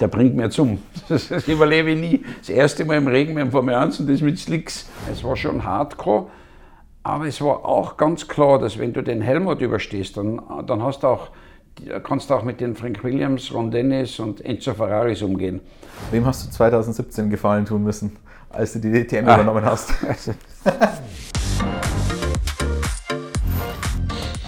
Der bringt mir zum. Das überlebe ich nie. Das erste Mal im Regen mit dem Formel 1 und das mit Slicks. Es war schon hardcore, aber es war auch ganz klar, dass wenn du den Helmut überstehst, dann, dann hast du auch, kannst du auch mit den Frank Williams, Ron Dennis und Enzo Ferraris umgehen. Wem hast du 2017 Gefallen tun müssen, als du die DTM ah. übernommen hast?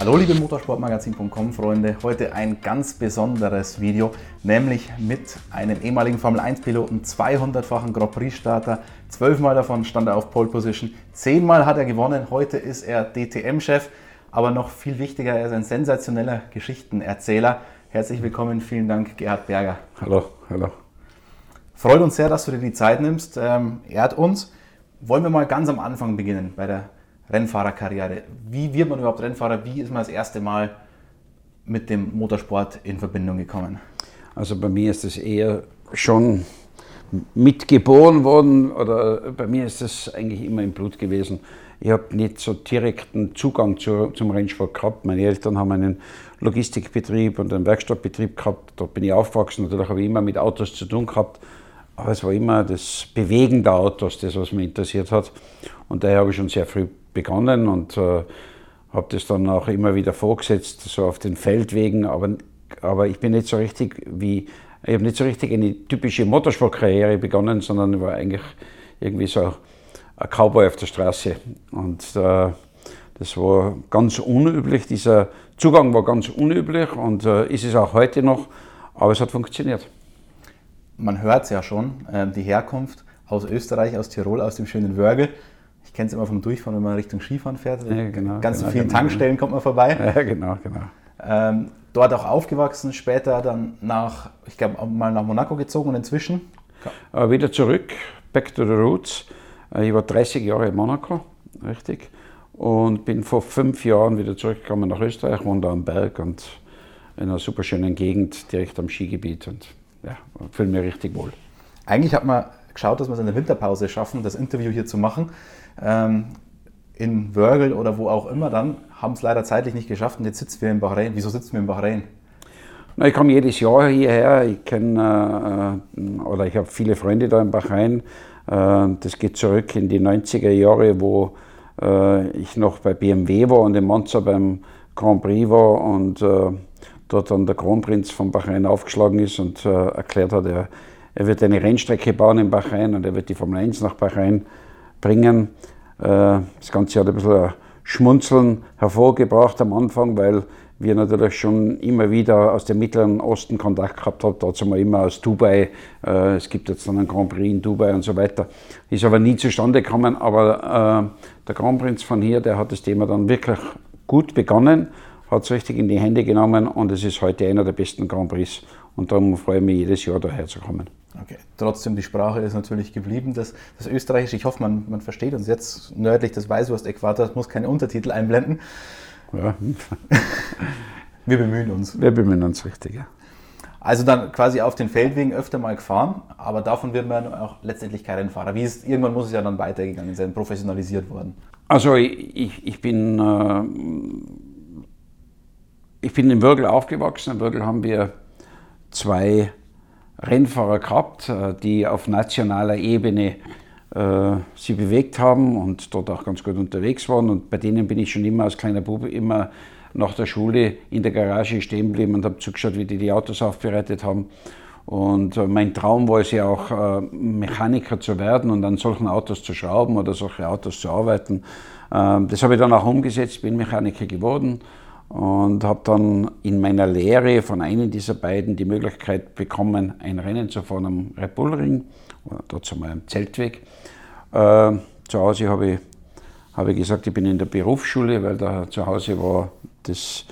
Hallo liebe Motorsportmagazin.com Freunde, heute ein ganz besonderes Video, nämlich mit einem ehemaligen Formel 1 Piloten, 200-fachen Grand Prix Starter, zwölfmal davon stand er auf Pole Position, zehnmal hat er gewonnen, heute ist er DTM-Chef, aber noch viel wichtiger, er ist ein sensationeller Geschichtenerzähler. Herzlich willkommen, vielen Dank Gerhard Berger. Hallo, hallo. Freut uns sehr, dass du dir die Zeit nimmst, ähm, ehrt uns. Wollen wir mal ganz am Anfang beginnen, bei der Rennfahrerkarriere. Wie wird man überhaupt Rennfahrer? Wie ist man das erste Mal mit dem Motorsport in Verbindung gekommen? Also bei mir ist es eher schon mitgeboren worden oder bei mir ist das eigentlich immer im Blut gewesen. Ich habe nicht so direkten Zugang zu, zum Rennsport gehabt. Meine Eltern haben einen Logistikbetrieb und einen Werkstattbetrieb gehabt. Dort bin ich aufgewachsen. Natürlich habe ich immer mit Autos zu tun gehabt. Aber es war immer das Bewegen der Autos, das, was mich interessiert hat. Und daher habe ich schon sehr früh begonnen und äh, habe das dann auch immer wieder vorgesetzt, so auf den Feldwegen. Aber, aber ich bin nicht so richtig wie, ich habe nicht so richtig eine typische Motorsportkarriere begonnen, sondern war eigentlich irgendwie so ein Cowboy auf der Straße. Und äh, das war ganz unüblich, dieser Zugang war ganz unüblich und äh, ist es auch heute noch, aber es hat funktioniert. Man hört es ja schon, äh, die Herkunft aus Österreich, aus Tirol, aus dem schönen Wörgl. Ich kenne es immer vom Durchfahren, wenn man Richtung Skifahren fährt. Ja, genau, Ganz genau, vielen genau. Tankstellen kommt man vorbei. Ja, genau, genau. Ähm, dort auch aufgewachsen, später dann nach, ich glaube, mal nach Monaco gezogen und inzwischen? Äh, wieder zurück, back to the roots. Äh, ich war 30 Jahre in Monaco, richtig. Und bin vor fünf Jahren wieder zurückgekommen nach Österreich, wohne da am Berg und in einer super schönen Gegend direkt am Skigebiet und ja, fühle mich richtig wohl. Eigentlich hat man geschaut, dass wir es in der Winterpause schaffen, das Interview hier zu machen ähm, in Wörgl oder wo auch immer dann, haben es leider zeitlich nicht geschafft und jetzt sitzen wir in Bahrain. Wieso sitzen wir in Bahrain? Na, ich komme jedes Jahr hierher. Ich kenne äh, oder ich habe viele Freunde da in Bahrain. Äh, das geht zurück in die 90er Jahre, wo äh, ich noch bei BMW war und in Monza beim Grand Prix war und äh, dort dann der Kronprinz von Bahrain aufgeschlagen ist und äh, erklärt hat, er, er wird eine Rennstrecke bauen in Bahrain und er wird die Formel 1 nach Bahrain bringen. Äh, das Ganze hat ein bisschen Schmunzeln hervorgebracht am Anfang, weil wir natürlich schon immer wieder aus dem Mittleren Osten Kontakt gehabt haben. Dazu mal immer aus Dubai. Äh, es gibt jetzt dann einen Grand Prix in Dubai und so weiter. Ist aber nie zustande gekommen. Aber äh, der Grand Prinz von hier, der hat das Thema dann wirklich gut begonnen, hat es richtig in die Hände genommen und es ist heute einer der besten Grand Prix. Und darum freue ich mich jedes Jahr daher zu kommen. Okay. Trotzdem, die Sprache ist natürlich geblieben. Das, das Österreichische, ich hoffe, man, man versteht uns jetzt nördlich des Weißwurst-Äquators, muss keine Untertitel einblenden. Ja. Wir bemühen uns. Wir bemühen uns richtig, ja. Also dann quasi auf den Feldwegen öfter mal gefahren, aber davon wird man auch letztendlich kein Rennfahrer. Wie ist, irgendwann muss es ja dann weitergegangen sein, professionalisiert worden. Also ich, ich bin, äh, ich bin in Würgel aufgewachsen. In Würgel haben wir zwei Rennfahrer gehabt, äh, die auf nationaler Ebene äh, sie bewegt haben und dort auch ganz gut unterwegs waren. Und bei denen bin ich schon immer als kleiner Bube immer nach der Schule in der Garage stehen geblieben und habe zugeschaut, wie die die Autos aufbereitet haben. Und äh, mein Traum war es ja auch, Mechaniker zu werden und an solchen Autos zu schrauben oder solche Autos zu arbeiten. Ähm, das habe ich dann auch umgesetzt, bin Mechaniker geworden und habe dann in meiner Lehre von einem dieser beiden die Möglichkeit bekommen, ein Rennen zu fahren am Red Bull Ring, oder dazu mal am Zeltweg. Äh, zu Hause habe ich, hab ich gesagt, ich bin in der Berufsschule, weil da zu Hause war das,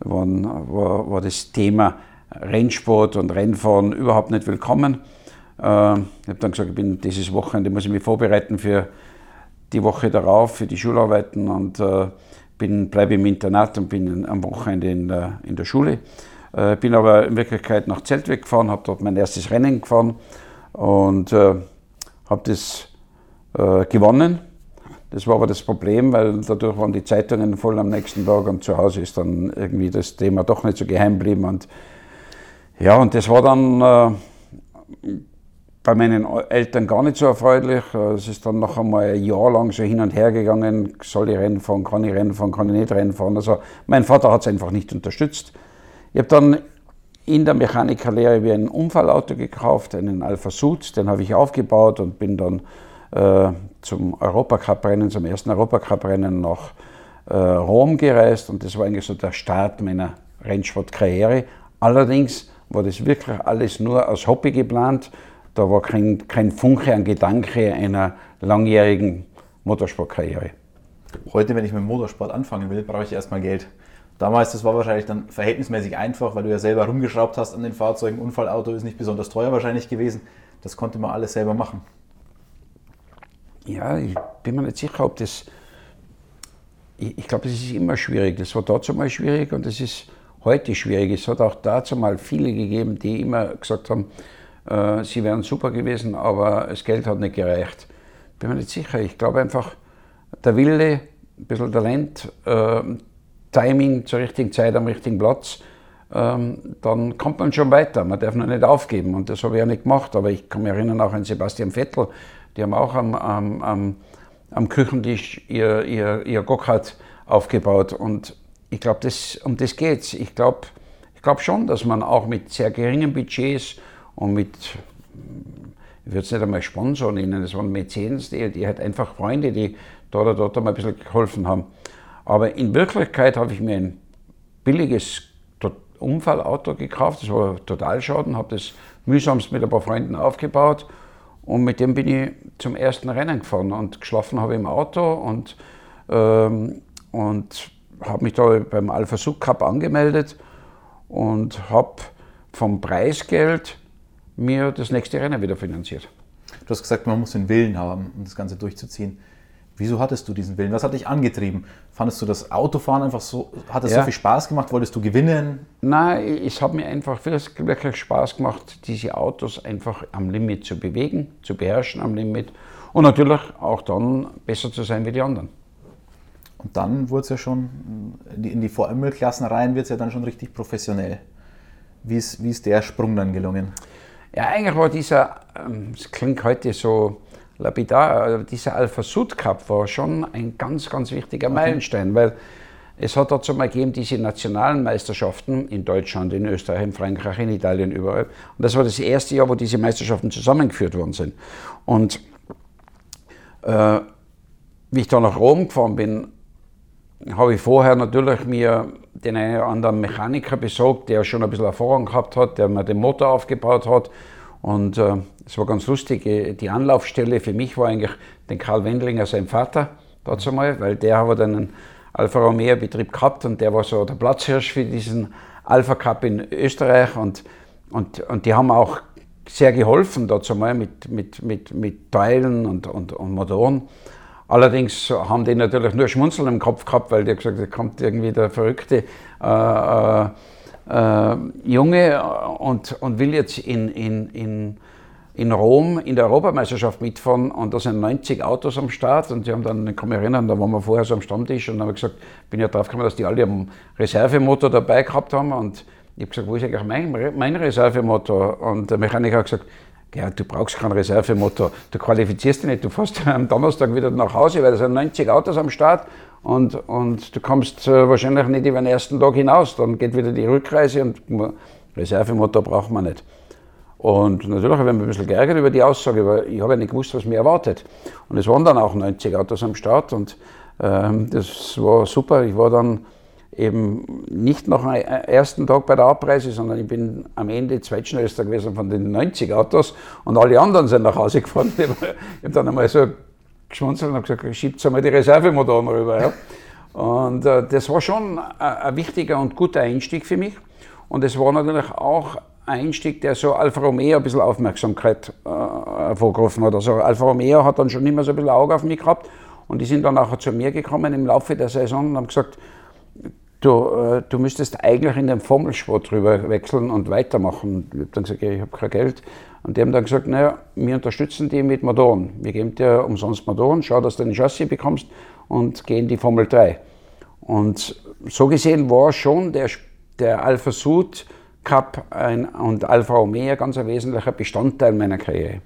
war, war, war das Thema Rennsport und Rennfahren überhaupt nicht willkommen. Äh, ich habe dann gesagt, ich bin dieses Wochenende muss ich mich vorbereiten für die Woche darauf, für die Schularbeiten und äh, bin, bleibe im Internat und bin am Wochenende in der, in der Schule. Äh, bin aber in Wirklichkeit nach Zeltweg gefahren, habe dort mein erstes Rennen gefahren und äh, habe das äh, gewonnen. Das war aber das Problem, weil dadurch waren die Zeitungen voll am nächsten Tag und zu Hause ist dann irgendwie das Thema doch nicht so geheim geblieben. Und Ja, und das war dann äh, bei meinen Eltern gar nicht so erfreulich. Es ist dann noch einmal ein Jahr lang so hin und her gegangen, soll ich Rennen fahren, kann ich Rennen fahren, kann ich nicht Rennen fahren. Also mein Vater hat es einfach nicht unterstützt. Ich habe dann in der Mechanikerlehre wie ein Unfallauto gekauft, einen Alpha Sud, den habe ich aufgebaut und bin dann äh, zum Europacup-Rennen, zum ersten Europacup-Rennen nach äh, Rom gereist und das war eigentlich so der Start meiner Rennsportkarriere. Allerdings war das wirklich alles nur als Hobby geplant. Da war kein, kein Funke an Gedanke einer langjährigen Motorsportkarriere. Heute, wenn ich mit dem Motorsport anfangen will, brauche ich erstmal Geld. Damals, das war wahrscheinlich dann verhältnismäßig einfach, weil du ja selber rumgeschraubt hast an den Fahrzeugen. Unfallauto ist nicht besonders teuer wahrscheinlich gewesen. Das konnte man alles selber machen. Ja, ich bin mir nicht sicher, ob das. Ich, ich glaube, das ist immer schwierig. Das war dazu mal schwierig und das ist heute schwierig. Es hat auch dazu mal viele gegeben, die immer gesagt haben, äh, sie wären super gewesen, aber das Geld hat nicht gereicht. Bin mir nicht sicher. Ich glaube einfach, der Wille, ein bisschen Talent, äh, Timing zur richtigen Zeit am richtigen Platz, ähm, dann kommt man schon weiter. Man darf noch nicht aufgeben. Und das habe ich ja nicht gemacht. Aber ich kann mich erinnern auch an Sebastian Vettel. Die haben auch am, am, am, am Küchentisch ihr, ihr, ihr Gokart aufgebaut. Und ich glaube, um das geht es. Ich glaube ich glaub schon, dass man auch mit sehr geringen Budgets und mit, ich würde es nicht einmal Sponsor nennen, das waren Mäzens, die, die halt einfach Freunde, die dort oder dort einmal ein bisschen geholfen haben. Aber in Wirklichkeit habe ich mir ein billiges Unfallauto gekauft, das war Totalschaden, habe das mühsamst mit ein paar Freunden aufgebaut und mit dem bin ich zum ersten Rennen gefahren und geschlafen habe im Auto und, ähm, und habe mich da beim Alpha Sub Cup angemeldet und habe vom Preisgeld mir das nächste Rennen wieder finanziert. Du hast gesagt, man muss den Willen haben, um das Ganze durchzuziehen. Wieso hattest du diesen Willen? Was hat dich angetrieben? Fandest du das Autofahren einfach so, hat es ja. so viel Spaß gemacht? Wolltest du gewinnen? Nein, es hat mir einfach wirklich Spaß gemacht, diese Autos einfach am Limit zu bewegen, zu beherrschen am Limit und natürlich auch dann besser zu sein wie die anderen. Und dann wurde es ja schon, in die VML-Klassen rein wird es ja dann schon richtig professionell. Wie ist, wie ist der Sprung dann gelungen? Ja, eigentlich war dieser, ähm, es klingt heute so lapidar, dieser Alpha Sud Cup war schon ein ganz, ganz wichtiger okay. Meilenstein, weil es hat dazu mal gegeben, diese nationalen Meisterschaften in Deutschland, in Österreich, in Frankreich, in Italien, überall. Und das war das erste Jahr, wo diese Meisterschaften zusammengeführt worden sind. Und äh, wie ich da nach Rom gefahren bin, habe ich vorher natürlich mir den einen oder anderen Mechaniker besorgt, der schon ein bisschen Erfahrung gehabt hat, der mir den Motor aufgebaut hat. Und äh, es war ganz lustig, äh, die Anlaufstelle für mich war eigentlich den Karl Wendlinger, sein Vater, dazu mal, weil der hat einen Alfa Romeo Betrieb gehabt und der war so der Platzhirsch für diesen Alpha Cup in Österreich und, und, und die haben auch sehr geholfen dazu mal mit, mit, mit, mit Teilen und, und, und Motoren. Allerdings haben die natürlich nur Schmunzeln im Kopf gehabt, weil die gesagt da kommt irgendwie der verrückte äh, äh, äh, Junge und, und will jetzt in, in, in, in Rom in der Europameisterschaft mitfahren. Und da sind 90 Autos am Start. Und die haben dann, ich kann mich erinnern, da waren wir vorher so am Stammtisch und dann habe ich gesagt, bin ja drauf gekommen, dass die alle einen Reservemotor dabei gehabt haben. Und ich habe gesagt, wo ist eigentlich mein, mein Reservemotor? Und der Mechaniker hat gesagt, ja, du brauchst keinen Reservemotor, du qualifizierst dich nicht, du fährst am Donnerstag wieder nach Hause, weil da sind 90 Autos am Start und, und du kommst äh, wahrscheinlich nicht über den ersten Tag hinaus, dann geht wieder die Rückreise und Reservemotor braucht man nicht. Und natürlich habe ich mich ein bisschen geärgert über die Aussage, weil ich habe ja nicht gewusst, was mir erwartet. Und es waren dann auch 90 Autos am Start und ähm, das war super. Ich war dann eben nicht nach dem ersten Tag bei der Abreise, sondern ich bin am Ende zweitschnellster gewesen von den 90 Autos und alle anderen sind nach Hause gefahren. Ich habe dann einmal so geschmunzelt und gesagt, schiebt einmal die Reservemotoren rüber. Ja. Und äh, das war schon ein wichtiger und guter Einstieg für mich. Und es war natürlich auch ein Einstieg, der so Alfa Romeo ein bisschen Aufmerksamkeit äh, hervorgerufen hat. Also Alfa Romeo hat dann schon immer so ein bisschen Auge auf mich gehabt und die sind dann auch zu mir gekommen im Laufe der Saison und haben gesagt, du, äh, du müsstest eigentlich in den Formelsport drüber wechseln und weitermachen. Ich habe dann gesagt, ich habe kein Geld. Und die haben dann gesagt, naja, wir unterstützen die mit Motoren. Wir geben dir umsonst Motoren, schau, dass du ein Chassis bekommst und geh in die Formel 3. Und so gesehen war schon der, der Alpha Sud Cup ein, und Alfa Romeo ganz ein wesentlicher Bestandteil meiner Karriere.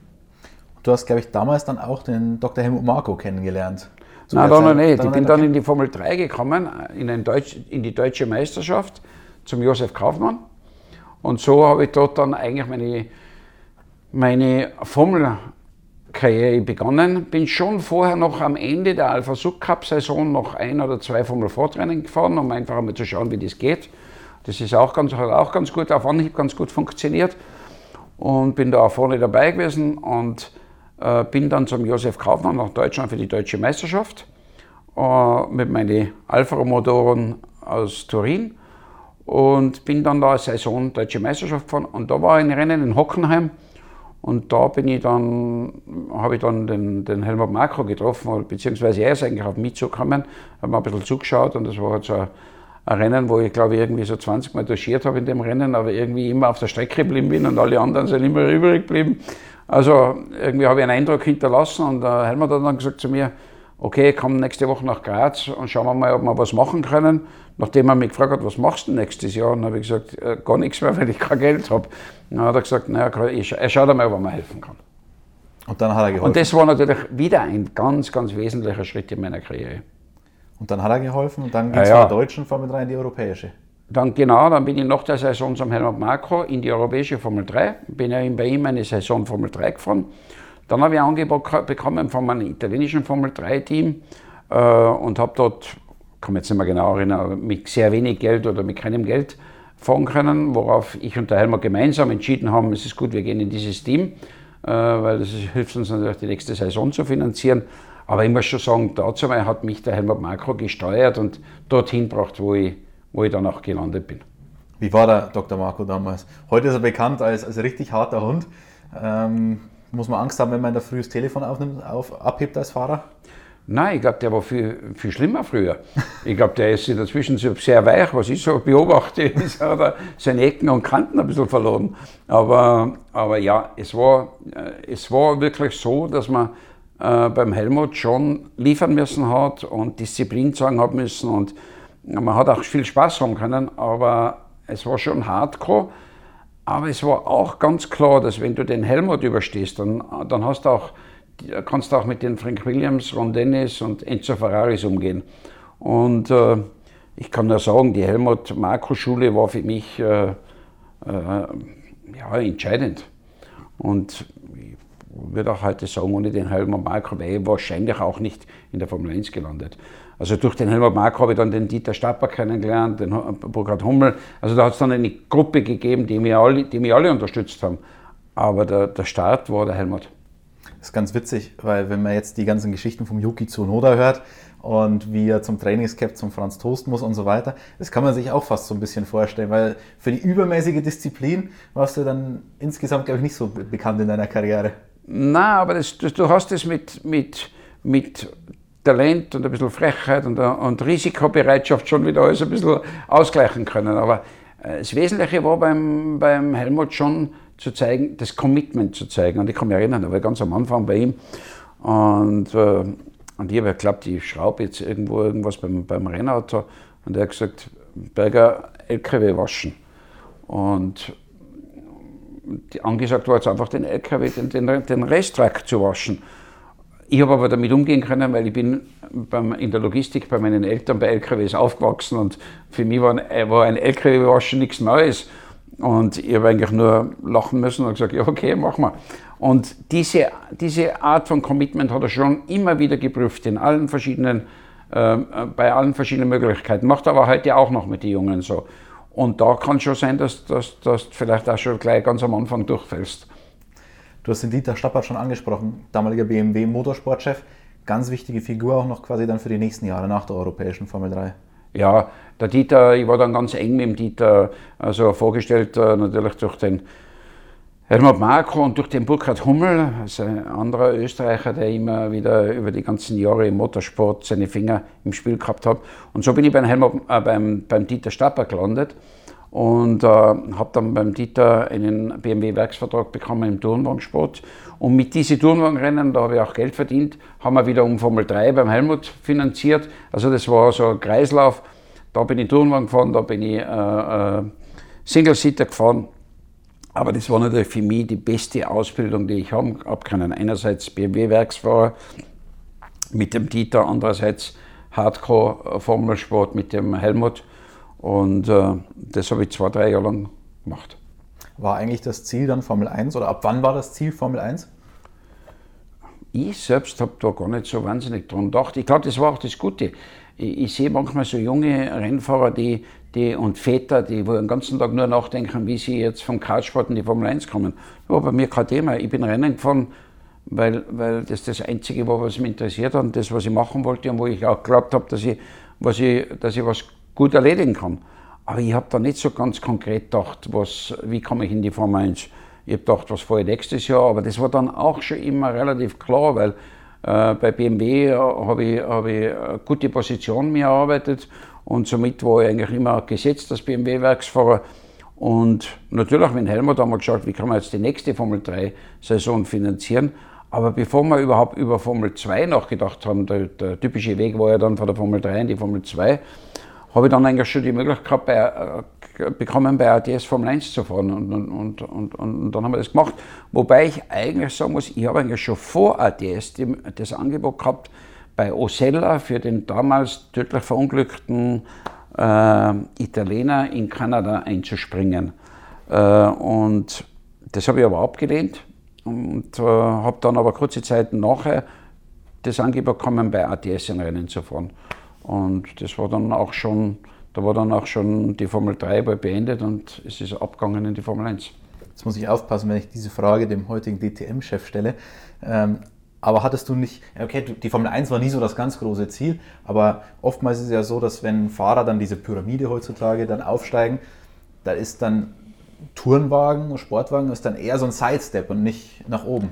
Du hast, glaube ich, damals dann auch den Dr. Helmut Marko kennengelernt. Nein, da noch nicht. Ich bin dann in die Formel 3 gekommen, in, Deutsch, in die deutsche Meisterschaft zum Josef Kaufmann. Und so habe ich dort dann eigentlich meine, meine Formelkarriere begonnen. Bin schon vorher noch am Ende der Alpha Sub Cup Saison noch ein oder zwei Formel 4 Training gefahren, um einfach einmal zu schauen, wie das geht. Das ist auch ganz, hat auch ganz gut, auf Anhieb ganz gut funktioniert. Und bin da auch vorne dabei gewesen und äh, bin dann zum Josef Kaufmann nach Deutschland für die deutsche Meisterschaft äh, mit meinen Alfa-Motoren aus Turin und bin dann da Saison Deutsche Meisterschaft gefahren und da war ein Rennen in Hockenheim und da bin ich dann, habe ich dann den, den Helmut Makro getroffen, beziehungsweise er ist eigentlich auf mich zugekommen, habe mir ein bisschen zugeschaut und das war halt so ein, ein Rennen, wo ich glaube ich irgendwie so 20 Mal doschiert habe in dem Rennen, aber irgendwie immer auf der Strecke geblieben bin und alle anderen sind immer übrig geblieben. Also irgendwie habe ich einen Eindruck hinterlassen und der Helmut hat dann gesagt zu mir, okay, komm nächste Woche nach Graz und schauen wir mal, ob wir was machen können. Nachdem er mich gefragt hat, was machst du nächstes Jahr, dann habe ich gesagt, äh, gar nichts mehr, weil ich kein Geld habe. Dann hat er gesagt, naja, er schaut einmal, ob er mir helfen kann. Und dann hat er geholfen. Und das war natürlich wieder ein ganz, ganz wesentlicher Schritt in meiner Karriere. Und dann hat er geholfen und dann ging es ja, ja. von der deutschen Formel 3 in die europäische. Dann genau, dann bin ich nach der Saison zum Helmut Marko in die europäische Formel 3. Bin ja bei ihm eine Saison Formel 3 gefahren. Dann habe ich ein Angebot bekommen von meinem italienischen Formel 3-Team äh, und habe dort, kann mich jetzt nicht mehr genau erinnern, mit sehr wenig Geld oder mit keinem Geld fahren können, worauf ich und der Helmer gemeinsam entschieden haben, es ist gut, wir gehen in dieses Team, äh, weil das hilft uns natürlich die nächste Saison zu finanzieren. Aber ich muss schon sagen, dazu hat mich der Helmut Makro gesteuert und dorthin gebracht, wo ich, wo ich dann auch gelandet bin. Wie war der Dr. Marco damals? Heute ist er bekannt als, als richtig harter Hund. Ähm, muss man Angst haben, wenn man der Früh das Telefon aufnimmt, auf, abhebt als Fahrer? Nein, ich glaube, der war viel, viel schlimmer früher. Ich glaube, der ist in der Zwischenzeit sehr weich, was ich so beobachte, ist, hat seine Ecken und Kanten ein bisschen verloren. Aber, aber ja, es war, äh, es war wirklich so, dass man äh, beim Helmut schon liefern müssen hat und Disziplin zeigen hat müssen und man hat auch viel Spaß haben können, aber es war schon hardcore. Aber es war auch ganz klar, dass wenn du den Helmut überstehst, dann, dann hast du auch, kannst du auch mit den Frank Williams, Ron Dennis und Enzo Ferraris umgehen. Und äh, ich kann nur sagen, die Helmut-Marko-Schule war für mich äh, äh, ja, entscheidend. Und ich würde auch heute sagen, ohne den Helmut Marko wäre ich wahrscheinlich auch nicht in der Formel 1 gelandet. Also durch den Helmut Mark habe ich dann den Dieter Stapper kennengelernt, den Burkhard Hummel. Also da hat es dann eine Gruppe gegeben, die mich alle, die mich alle unterstützt haben. Aber der, der Start war der Helmut. Das ist ganz witzig, weil wenn man jetzt die ganzen Geschichten vom Yuki Tsunoda hört und wie er zum Trainingscap zum Franz Toast muss und so weiter, das kann man sich auch fast so ein bisschen vorstellen, weil für die übermäßige Disziplin warst du dann insgesamt, glaube ich, nicht so bekannt in deiner Karriere. Na, aber das, das, du hast es mit, mit, mit Talent und ein bisschen Frechheit und, und Risikobereitschaft schon wieder alles ein bisschen ausgleichen können. Aber äh, das Wesentliche war beim, beim Helmut schon zu zeigen, das Commitment zu zeigen. Und ich kann mich erinnern, da war ganz am Anfang bei ihm und, äh, und ich habe geglaubt, ich schraube jetzt irgendwo irgendwas beim, beim Rennauto. Und er hat gesagt, Berger, LKW waschen. Und angesagt war jetzt einfach den LKW, den, den, den Resttrack zu waschen. Ich habe aber damit umgehen können, weil ich bin beim, in der Logistik bei meinen Eltern bei LKWs aufgewachsen und für mich war ein, war ein LKW-Waschen nichts Neues. Und ich habe eigentlich nur lachen müssen und gesagt, ja okay, machen wir. Und diese, diese Art von Commitment hat er schon immer wieder geprüft, in allen verschiedenen, äh, bei allen verschiedenen Möglichkeiten. Macht er aber heute auch noch mit den Jungen so. Und da kann schon sein, dass du vielleicht auch schon gleich ganz am Anfang durchfällst. Du hast den Dieter Stappert schon angesprochen, damaliger BMW Motorsportchef. Ganz wichtige Figur auch noch quasi dann für die nächsten Jahre nach der europäischen Formel 3. Ja, der Dieter, ich war dann ganz eng mit dem Dieter, also vorgestellt äh, natürlich durch den Helmut Marko und durch den Burkhard Hummel, also ein anderer Österreicher, der immer wieder über die ganzen Jahre im Motorsport seine Finger im Spiel gehabt hat. Und so bin ich beim, Helmut, äh, beim, beim Dieter Stapper gelandet und äh, habe dann beim Dieter einen BMW-Werksvertrag bekommen im Turnwagensport. Und mit diesen Turnwagenrennen, da habe ich auch Geld verdient, haben wir wieder um Formel 3 beim Helmut finanziert. Also das war so ein Kreislauf. Da bin ich Turnwagen gefahren, da bin ich äh, äh, Single-Seater gefahren. Aber das war natürlich für mich die beste Ausbildung, die ich haben habe können. Einerseits BMW-Werksfahrer mit dem Dieter, andererseits Hardcore-Formelsport mit dem Helmut. Und äh, das habe ich zwei, drei Jahre lang gemacht. War eigentlich das Ziel dann Formel 1 oder ab wann war das Ziel Formel 1? Ich selbst habe da gar nicht so wahnsinnig dran gedacht. Ich glaube, das war auch das Gute. Ich, ich, sehe manchmal so junge Rennfahrer die, die, und Väter, die wo den ganzen Tag nur nachdenken, wie sie jetzt vom Kartsport in die Formel 1 kommen. Aber bei mir kein Thema. Ich bin Rennen gefahren, weil, weil das das Einzige war, was mich interessiert hat und das, was ich machen wollte und wo ich auch geglaubt habe, dass ich, was ich, dass ich was gut erledigen kann. Aber ich habe da nicht so ganz konkret gedacht, was, wie komme ich in die Formel 1. Ich habe gedacht, was fahre ich nächstes Jahr, aber das war dann auch schon immer relativ klar, weil äh, bei BMW habe ich, hab ich eine gute Position mir erarbeitet und somit war ich eigentlich immer gesetzt als BMW-Werksfahrer. Und natürlich, wenn Helmut einmal geschaut, wie kann man jetzt die nächste Formel 3-Saison finanzieren. Aber bevor wir überhaupt über Formel 2 nachgedacht haben, der, der typische Weg war ja dann von der Formel 3 in die Formel 2, habe ich dann eigentlich schon die Möglichkeit bei, äh, bekommen, bei ATS Formel 1 zu fahren. Und, und, und, und, dann haben wir das gemacht. Wobei ich eigentlich sagen muss, ich habe eigentlich schon vor ATS die, das Angebot gehabt, bei Osella für den damals tödlich verunglückten äh, Italiener in Kanada einzuspringen. Äh, und das habe ich aber abgelehnt und äh, habe dann aber kurze Zeit nachher das Angebot bekommen, bei ATS in Rennen zu fahren. Und das war dann auch schon, da war dann auch schon die Formel 3 beendet und es ist abgegangen in die Formel 1. Jetzt muss ich aufpassen, wenn ich diese Frage dem heutigen DTM-Chef stelle. Ähm, aber hattest du nicht, okay, die Formel 1 war nie so das ganz große Ziel, aber oftmals ist es ja so, dass wenn Fahrer dann diese Pyramide heutzutage dann aufsteigen, da ist dann Tourenwagen, Sportwagen, ist dann eher so ein Sidestep und nicht nach oben.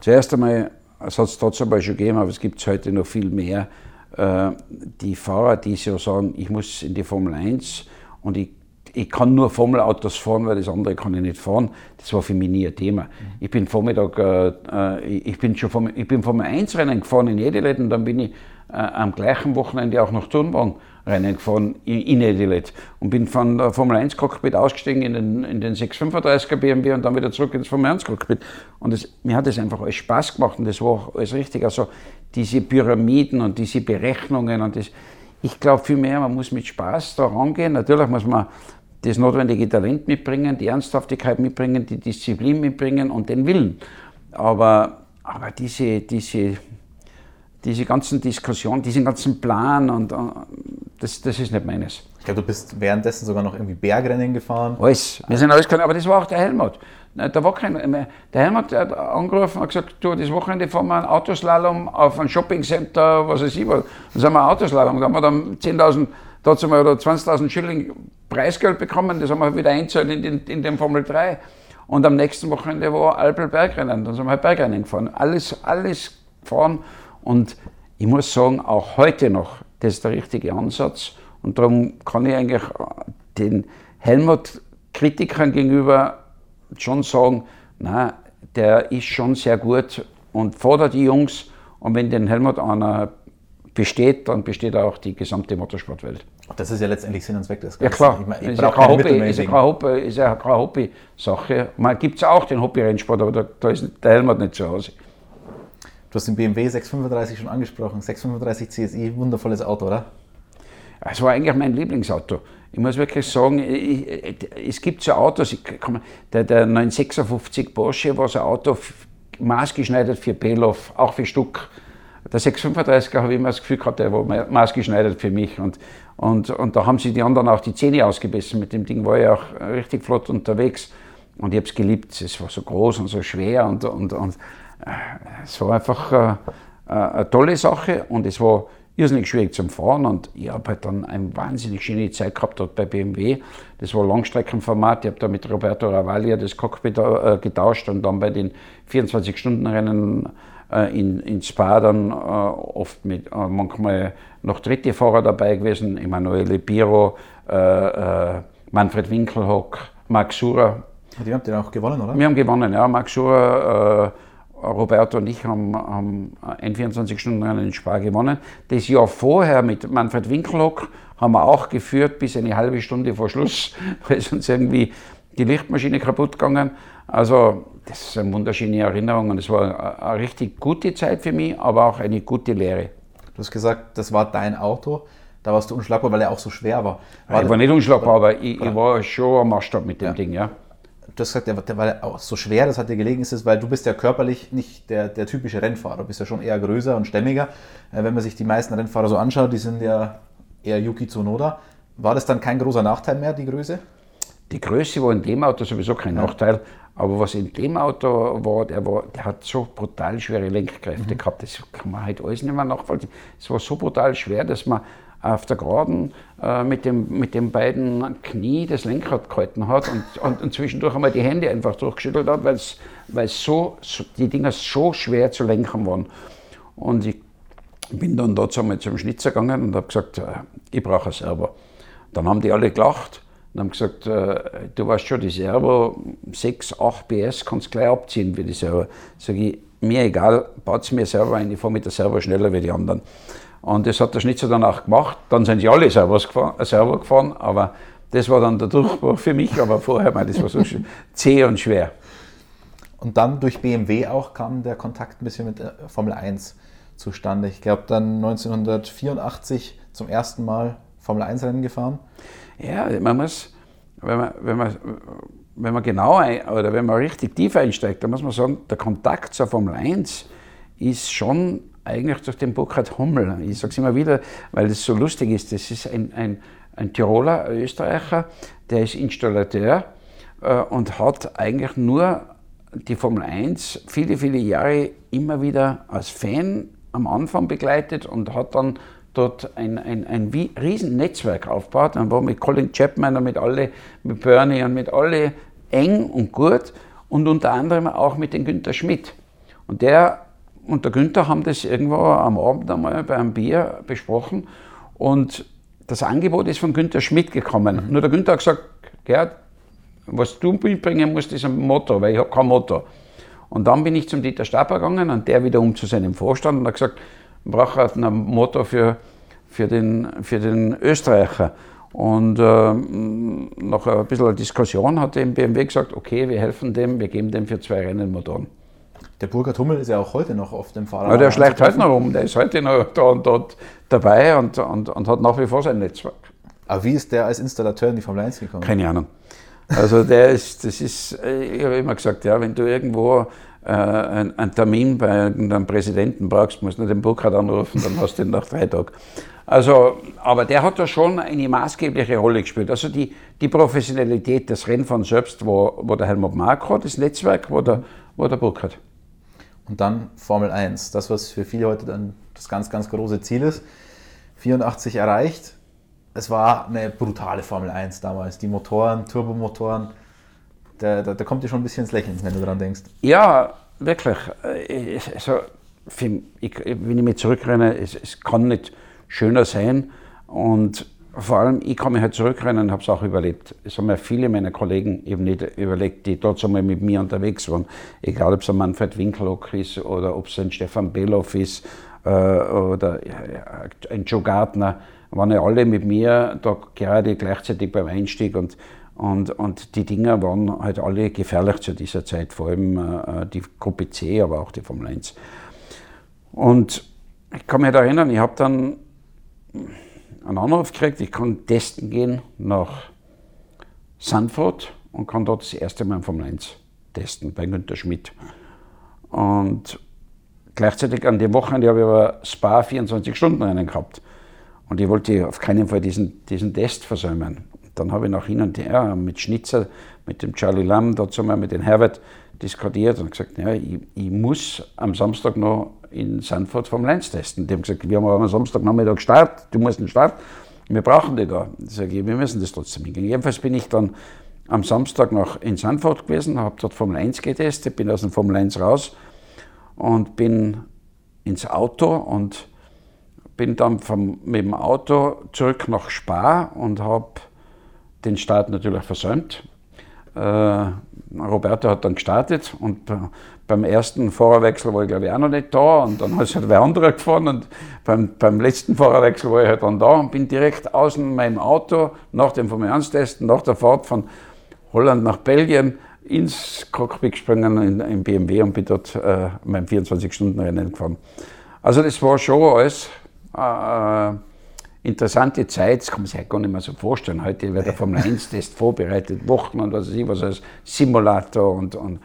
Zuerst einmal, es hat es trotzdem schon gegeben, aber es gibt heute noch viel mehr die Fahrer, die so sagen, ich muss in die Formel 1 und ich, ich kann nur Formelautos fahren, weil das andere kann ich nicht fahren. Das war für mich nie ein Thema. Ich bin Vormittag, äh, äh ich bin schon Formel, ich bin Formel 1 Rennen gefahren in Edelet und dann bin ich äh, am gleichen Wochenende auch noch Turnwagen Rennen gefahren in, Edelet und bin von der Formel 1 Cockpit ausgestiegen in den, in den 635er BMW und dann wieder zurück ins Formel 1 Cockpit. Und das, mir hat das einfach alles Spaß gemacht und das war auch alles richtig. Also diese Pyramiden und diese Berechnungen und das, ich glaube vielmehr, man muss mit Spaß da rangehen. Natürlich muss man das notwendige Talent mitbringen, die Ernsthaftigkeit mitbringen, die Disziplin mitbringen und den Willen. Aber, aber diese, diese, diese ganzen Diskussionen, diesen ganzen Plan und, das, das ist nicht meines. Ich glaube, du bist währenddessen sogar noch irgendwie Bergrennen gefahren. Alles. Wir sind alles aber das war auch der Helmut. Da war kein, der Helmut hat angerufen und gesagt, du, das Wochenende fahren wir einen Autoslalom auf ein Shoppingcenter, was weiß ich was. Dann sind wir Autoslalom, da haben wir dann 10.000, dazu mal oder 20.000 Schilling Preisgeld bekommen, das haben wir wieder einzahlt in, den, in den Formel 3. Und am nächsten Wochenende war Alpel Bergrennen, dann sind wir halt Bergrennen gefahren. Alles, alles gefahren und ich muss sagen, auch heute noch, das ist der richtige Ansatz. Und darum kann ich eigentlich den Helmut-Kritikern gegenüber schon sagen, na, der ist schon sehr gut und fordert die Jungs. Und wenn den Helmut einer besteht, dann besteht auch die gesamte Motorsportwelt. Das ist ja letztendlich Sinn und Zweck des Ganzen. Ja klar, ich meine, ich ist, ja Hobby, ist, ja keine Hobby, ist ja keine Hobby-Sache. Man gibt es auch den Hobby-Rennsport, aber da, da, ist der Helmut nicht zu Hause. Du hast den BMW 635 schon angesprochen, 635 CSI, wundervolles Auto, oder? Es war eigentlich mein Lieblingsauto. Ich muss wirklich sagen, es gibt so Autos, ich, der, der 956 Porsche war so ein Auto maßgeschneidert für Belov, auch für Stuck. Der 635er habe ich immer das Gefühl gehabt, der war maßgeschneidert für mich. Und, und, und da haben sich die anderen auch die Zähne ausgebissen. Mit dem Ding war ich auch richtig flott unterwegs. Und ich habe es geliebt. Es war so groß und so schwer. Und, und, und es war einfach äh, äh, eine tolle Sache. Und es war irrsinnig schwierig zum Fahren und ich habe halt dann eine wahnsinnig schöne Zeit gehabt dort bei BMW. Das war Langstreckenformat. Ich habe da mit Roberto Ravaglia das Cockpit äh, getauscht und dann bei den 24-Stunden-Rennen äh, in, in Spa dann äh, oft mit manchmal noch dritte Fahrer dabei gewesen. Emanuele Biro, Manfred Winkelhock, Max Sura. Die habt ihr auch gewonnen, oder? Wir haben gewonnen, ja. Max Sura Roberto und ich haben, haben ein 24-Stunden-Rennen in Spa gewonnen. Das Jahr vorher mit Manfred Winkelhock haben wir auch geführt bis eine halbe Stunde vor Schluss, weil sonst irgendwie die Lichtmaschine kaputt gegangen. Also das ist eine wunderschöne Erinnerung und es war eine richtig gute Zeit für mich, aber auch eine gute Lehre. Du hast gesagt, das war dein Auto. Da warst du unschlagbar, weil er auch so schwer war. war ich war nicht unschlagbar, aber ich, ich war schon am Maßstab mit dem ja. Ding, ja. Du hast gesagt, der, der war auch so schwer, das hat dir gelegen, ist es, weil du bist ja körperlich nicht der, der typische Rennfahrer. Du bist ja schon eher größer und stämmiger. Äh, wenn man sich die meisten Rennfahrer so anschaut, die sind ja eher Yuki Tsunoda. War das dann kein großer Nachteil mehr, die Größe? Die Größe war in dem Auto sowieso kein ja. Nachteil, aber was in dem Auto war, der, war, der hat so brutal schwere Lenkkräfte mhm. gehabt, das kann man halt alles nicht mehr nachvollziehen. Es war so brutal schwer, dass man auf der Geraden äh, mit, dem, mit den beiden Knie das Lenkrad gehalten hat und, und, und zwischendurch einmal die Hände einfach durchgeschüttelt hat, weil es so, so, die Dinger so schwer zu lenken waren. Und ich bin dann dazu einmal zum Schnitzer gegangen und habe gesagt, äh, ich brauche ein Servo. Dann haben die alle gelacht und haben gesagt, äh, du weißt schon, die Servo 6, 8 PS kannst du gleich abziehen wie die Servo. Sag ich, mir egal, baut mir Servo ein, ich fahre mit der Servo schneller wie die anderen. Und das hat der Schnitzer dann auch gemacht. Dann sind sie alle Servos gefahren, äh, Servo gefahren, aber das war dann der Durchbruch für mich, aber vorher, mein, das war so zäh und schwer. Und dann durch BMW auch kam der Kontakt ein bisschen mit äh, Formel 1 zustande. Ich glaube dann 1984 zum ersten Mal Formel 1 Rennen gefahren. Ja, man muss, wenn man, wenn man, wenn man genau ein, oder wenn man richtig tief einsteigt, dann muss man sagen, der Kontakt zur Formel 1 ist schon eigentlich durch den Burkhard Hummel. Ich sage es immer wieder, weil es so lustig ist. Das ist ein, ein, ein Tiroler, ein Österreicher, der ist Installateur äh, und hat eigentlich nur die Formel 1 viele, viele Jahre immer wieder als Fan am Anfang begleitet und hat dann dort ein, ein, ein riesen aufgebaut. Dann war mit Colin Chapman und mit alle, mit Bernie und mit alle eng und gut und unter anderem auch mit dem Günther Schmidt. Und der und der Günther haben das irgendwo am Abend einmal bei einem Bier besprochen und das Angebot ist von Günther Schmidt gekommen. Mhm. Nur der Günther hat gesagt, Gerd, was du mitbringen musst, ist ein Motor, weil ich habe kein Motor. Und dann bin ich zum Dieter Stapper gegangen und der wiederum zu seinem Vorstand und hat gesagt, man braucht einen Motor für, für, den, für den Österreicher. Und äh, nach ein bisschen Diskussion hat der BMW gesagt, okay, wir helfen dem, wir geben dem für zwei Rennen Motoren. Der Burkhard Hummel ist ja auch heute noch auf dem Fahrrad. Ja, der schleicht heute noch rum, der ist heute noch da und dort dabei und, und, und hat nach wie vor sein Netzwerk. Aber wie ist der als Installateur in die Formel 1 gekommen? Keine Ahnung. Also der ist, das ist, ich habe immer gesagt, ja, wenn du irgendwo äh, einen, einen Termin bei irgendeinem Präsidenten brauchst, musst du den Burkhard anrufen, dann hast du ihn nach drei Tagen. Also, aber der hat da schon eine maßgebliche Rolle gespielt. Also die, die Professionalität des Rennfahrens selbst, wo, wo der Helmut Mark hat, das Netzwerk, wo der, wo der Burkhard. Und dann Formel 1, das, was für viele heute dann das ganz, ganz große Ziel ist. 84 erreicht. Es war eine brutale Formel 1 damals. Die Motoren, Turbomotoren, da, da, da kommt dir schon ein bisschen ins Lächeln, wenn du daran denkst. Ja, wirklich. Also, ich, wenn ich mich zurückrenne, es, es kann nicht schöner sein. Und vor allem, ich kann mich halt zurückrennen und habe es auch überlebt. Es haben ja viele meiner Kollegen eben nicht überlegt, die dort einmal mit mir unterwegs waren. Egal, ob es ein Manfred Winkelhock ist oder ob es ein Stefan Beloff ist äh, oder ein Joe Gartner, waren ja alle mit mir da gerade gleichzeitig beim Einstieg und, und, und die Dinger waren halt alle gefährlich zu dieser Zeit, vor allem äh, die Gruppe C, aber auch die Formel 1. Und ich kann mich halt erinnern, ich habe dann einen Anruf gekriegt, ich kann testen gehen nach Sanford und kann dort das erste Mal im Formel 1 testen bei Günter Schmidt. Und gleichzeitig an dem Wochenende habe ich aber Spa 24 Stunden rennen gehabt. Und ich wollte auf keinen Fall diesen, diesen Test versäumen. Dann habe ich nach hin und her mit Schnitzer, mit dem Charlie Lamb, dazu mal mit dem Herbert diskutiert und gesagt, ja, ich, ich muss am Samstag noch in Sanford vom Lenz testen. Die haben gesagt, wir haben am Samstagnachmittag Start, du musst einen Start, wir brauchen dich da. Ich sage, wir müssen das trotzdem hingehen. Jedenfalls bin ich dann am Samstag noch in Sanford gewesen, habe dort Formel 1 getestet, bin aus dem Formel 1 raus und bin ins Auto und bin dann vom, mit dem Auto zurück nach Spa und habe den Start natürlich versäumt. Äh, Roberto hat dann gestartet und beim ersten Fahrerwechsel war ich glaube ich auch noch nicht da und dann ist halt wer anderer gefahren und beim, beim letzten Fahrerwechsel war ich halt dann da und bin direkt außen meinem Auto nach dem Formel 1 Testen, nach der Fahrt von Holland nach Belgien ins Cockpit gesprungen in, in BMW und bin dort äh, mein 24-Stunden-Rennen gefahren. Also das war schon alles äh, interessante Zeit, das kann man sich halt gar nicht mehr so vorstellen. Heute wird der Formel 1-Test vorbereitet, Wochen und was weiß ich was als Simulator und, und,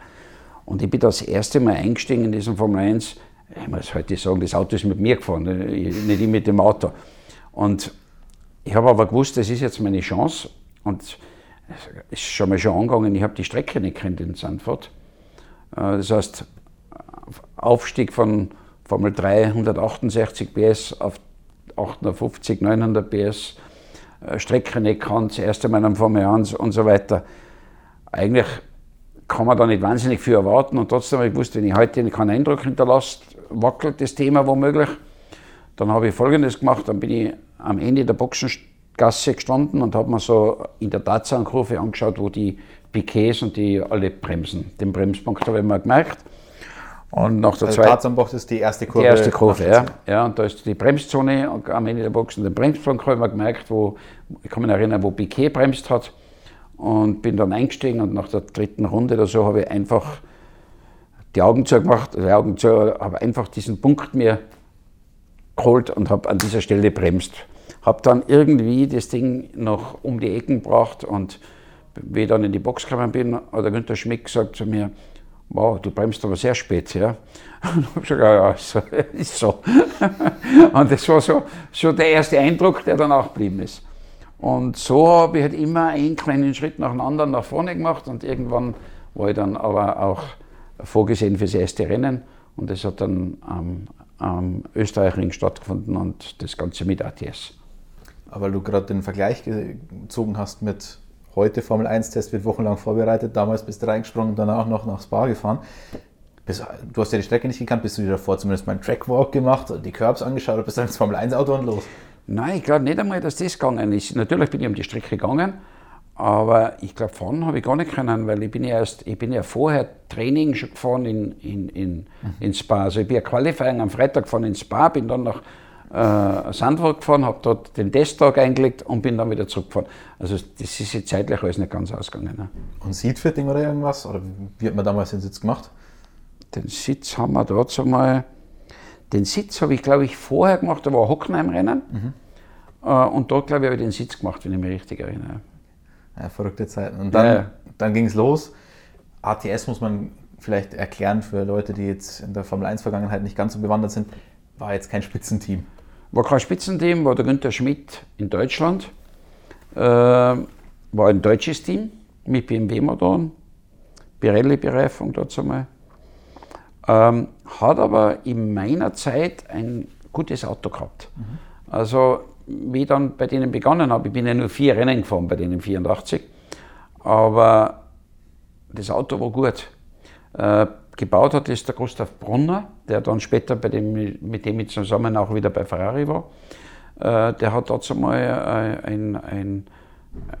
und ich bin das erste Mal eingestiegen in diesen Formel 1. Ich muss heute sagen, das Auto ist mit mir gefahren, nicht ich mit dem Auto. Und ich habe aber gewusst, das ist jetzt meine Chance und es ist schon mal schon angegangen, ich habe die Strecke nicht kennt in Sandford. Äh, das heißt, Aufstieg von Formel 3 168 PS auf 850, 900 PS, äh, Strecke nicht kannt, das erste Mal am Formel 1 und so weiter. Eigentlich kann man da nicht wahnsinnig viel erwarten und trotzdem ich gewusst, wenn ich heute keinen Eindruck hinterlasse, wackelt das Thema womöglich. Dann habe ich Folgendes gemacht, dann bin ich am Ende der Boxengasse gestanden und habe mir so in der Tatsachenkurve angeschaut, wo die Piquets und die alle bremsen. Den Bremspunkt habe ich mir gemerkt und nach der also zweiten. Tarzanbach ist die erste Kurve. Die erste Kurve, ja. ja. Und da ist die Bremszone am Ende der Box und den Bremspunkt habe ich gemerkt, wo, ich kann mich erinnern, wo Piquet bremst hat. Und bin dann eingestiegen und nach der dritten Runde oder so habe ich einfach die Augen zugemacht, die Augen zu, habe einfach diesen Punkt mir geholt und habe an dieser Stelle bremst. Habe dann irgendwie das Ding noch um die Ecken gebracht und wie ich dann in die Box gekommen bin, hat der Günther Schmidt gesagt zu mir, wow, du bremst aber sehr spät, ja. Und ich habe gesagt, ja, ja, so, ist so. und das war so, so der erste Eindruck, der dann auch geblieben ist. Und so habe ich halt immer einen kleinen Schritt nach dem anderen nach vorne gemacht und irgendwann war ich dann aber auch vorgesehen fürs erste Rennen und das hat dann am, am Österreichring stattgefunden und das Ganze mit ATS. Aber weil du gerade den Vergleich gezogen hast mit Heute Formel 1-Test wird wochenlang vorbereitet. Damals bist du reingesprungen und danach noch nach Spa gefahren. Du hast ja die Strecke nicht gekannt, bist du dir davor zumindest mal einen Trackwalk gemacht, die Curbs angeschaut oder bist du ins Formel 1-Auto und los? Nein, ich glaube nicht einmal, dass das gegangen ist. Natürlich bin ich um die Strecke gegangen, aber ich glaube, fahren habe ich gar nicht können, weil ich bin ja erst, ich bin ja vorher Training schon gefahren in, in, in, mhm. in Spa. Also ich bin ja Qualifying am Freitag gefahren in Spa, bin dann nach äh, Sandburg gefahren, habe dort den Testtag eingelegt und bin dann wieder zurückgefahren. Also das ist jetzt zeitlich alles nicht ganz ausgegangen. Ne? Und Seatfitting oder irgendwas? Oder wie hat man damals den Sitz gemacht? Den Sitz haben wir dort so mal, den Sitz habe ich glaube ich vorher gemacht, da war Hockenheim-Rennen. Mhm. Äh, und dort glaube ich habe ich den Sitz gemacht, wenn ich mich richtig erinnere. Ja, verrückte Zeiten. Und dann, ja. dann ging es los. ATS muss man vielleicht erklären für Leute, die jetzt in der Formel 1 Vergangenheit nicht ganz so bewandert sind, war jetzt kein Spitzenteam. War kein Spitzenteam, war der Günther Schmidt in Deutschland. Äh, war ein deutsches Team mit BMW-Motoren, Pirelli-Bereifung dazu mal. Ähm, hat aber in meiner Zeit ein gutes Auto gehabt. Mhm. Also, wie ich dann bei denen begonnen habe, ich bin ja nur vier Rennen gefahren bei denen 84, aber das Auto war gut. Äh, gebaut hat, ist der Gustav Brunner, der dann später dem, mit dem ich zusammen auch wieder bei Ferrari war. Äh, der hat dazu mal äh, ein, ein,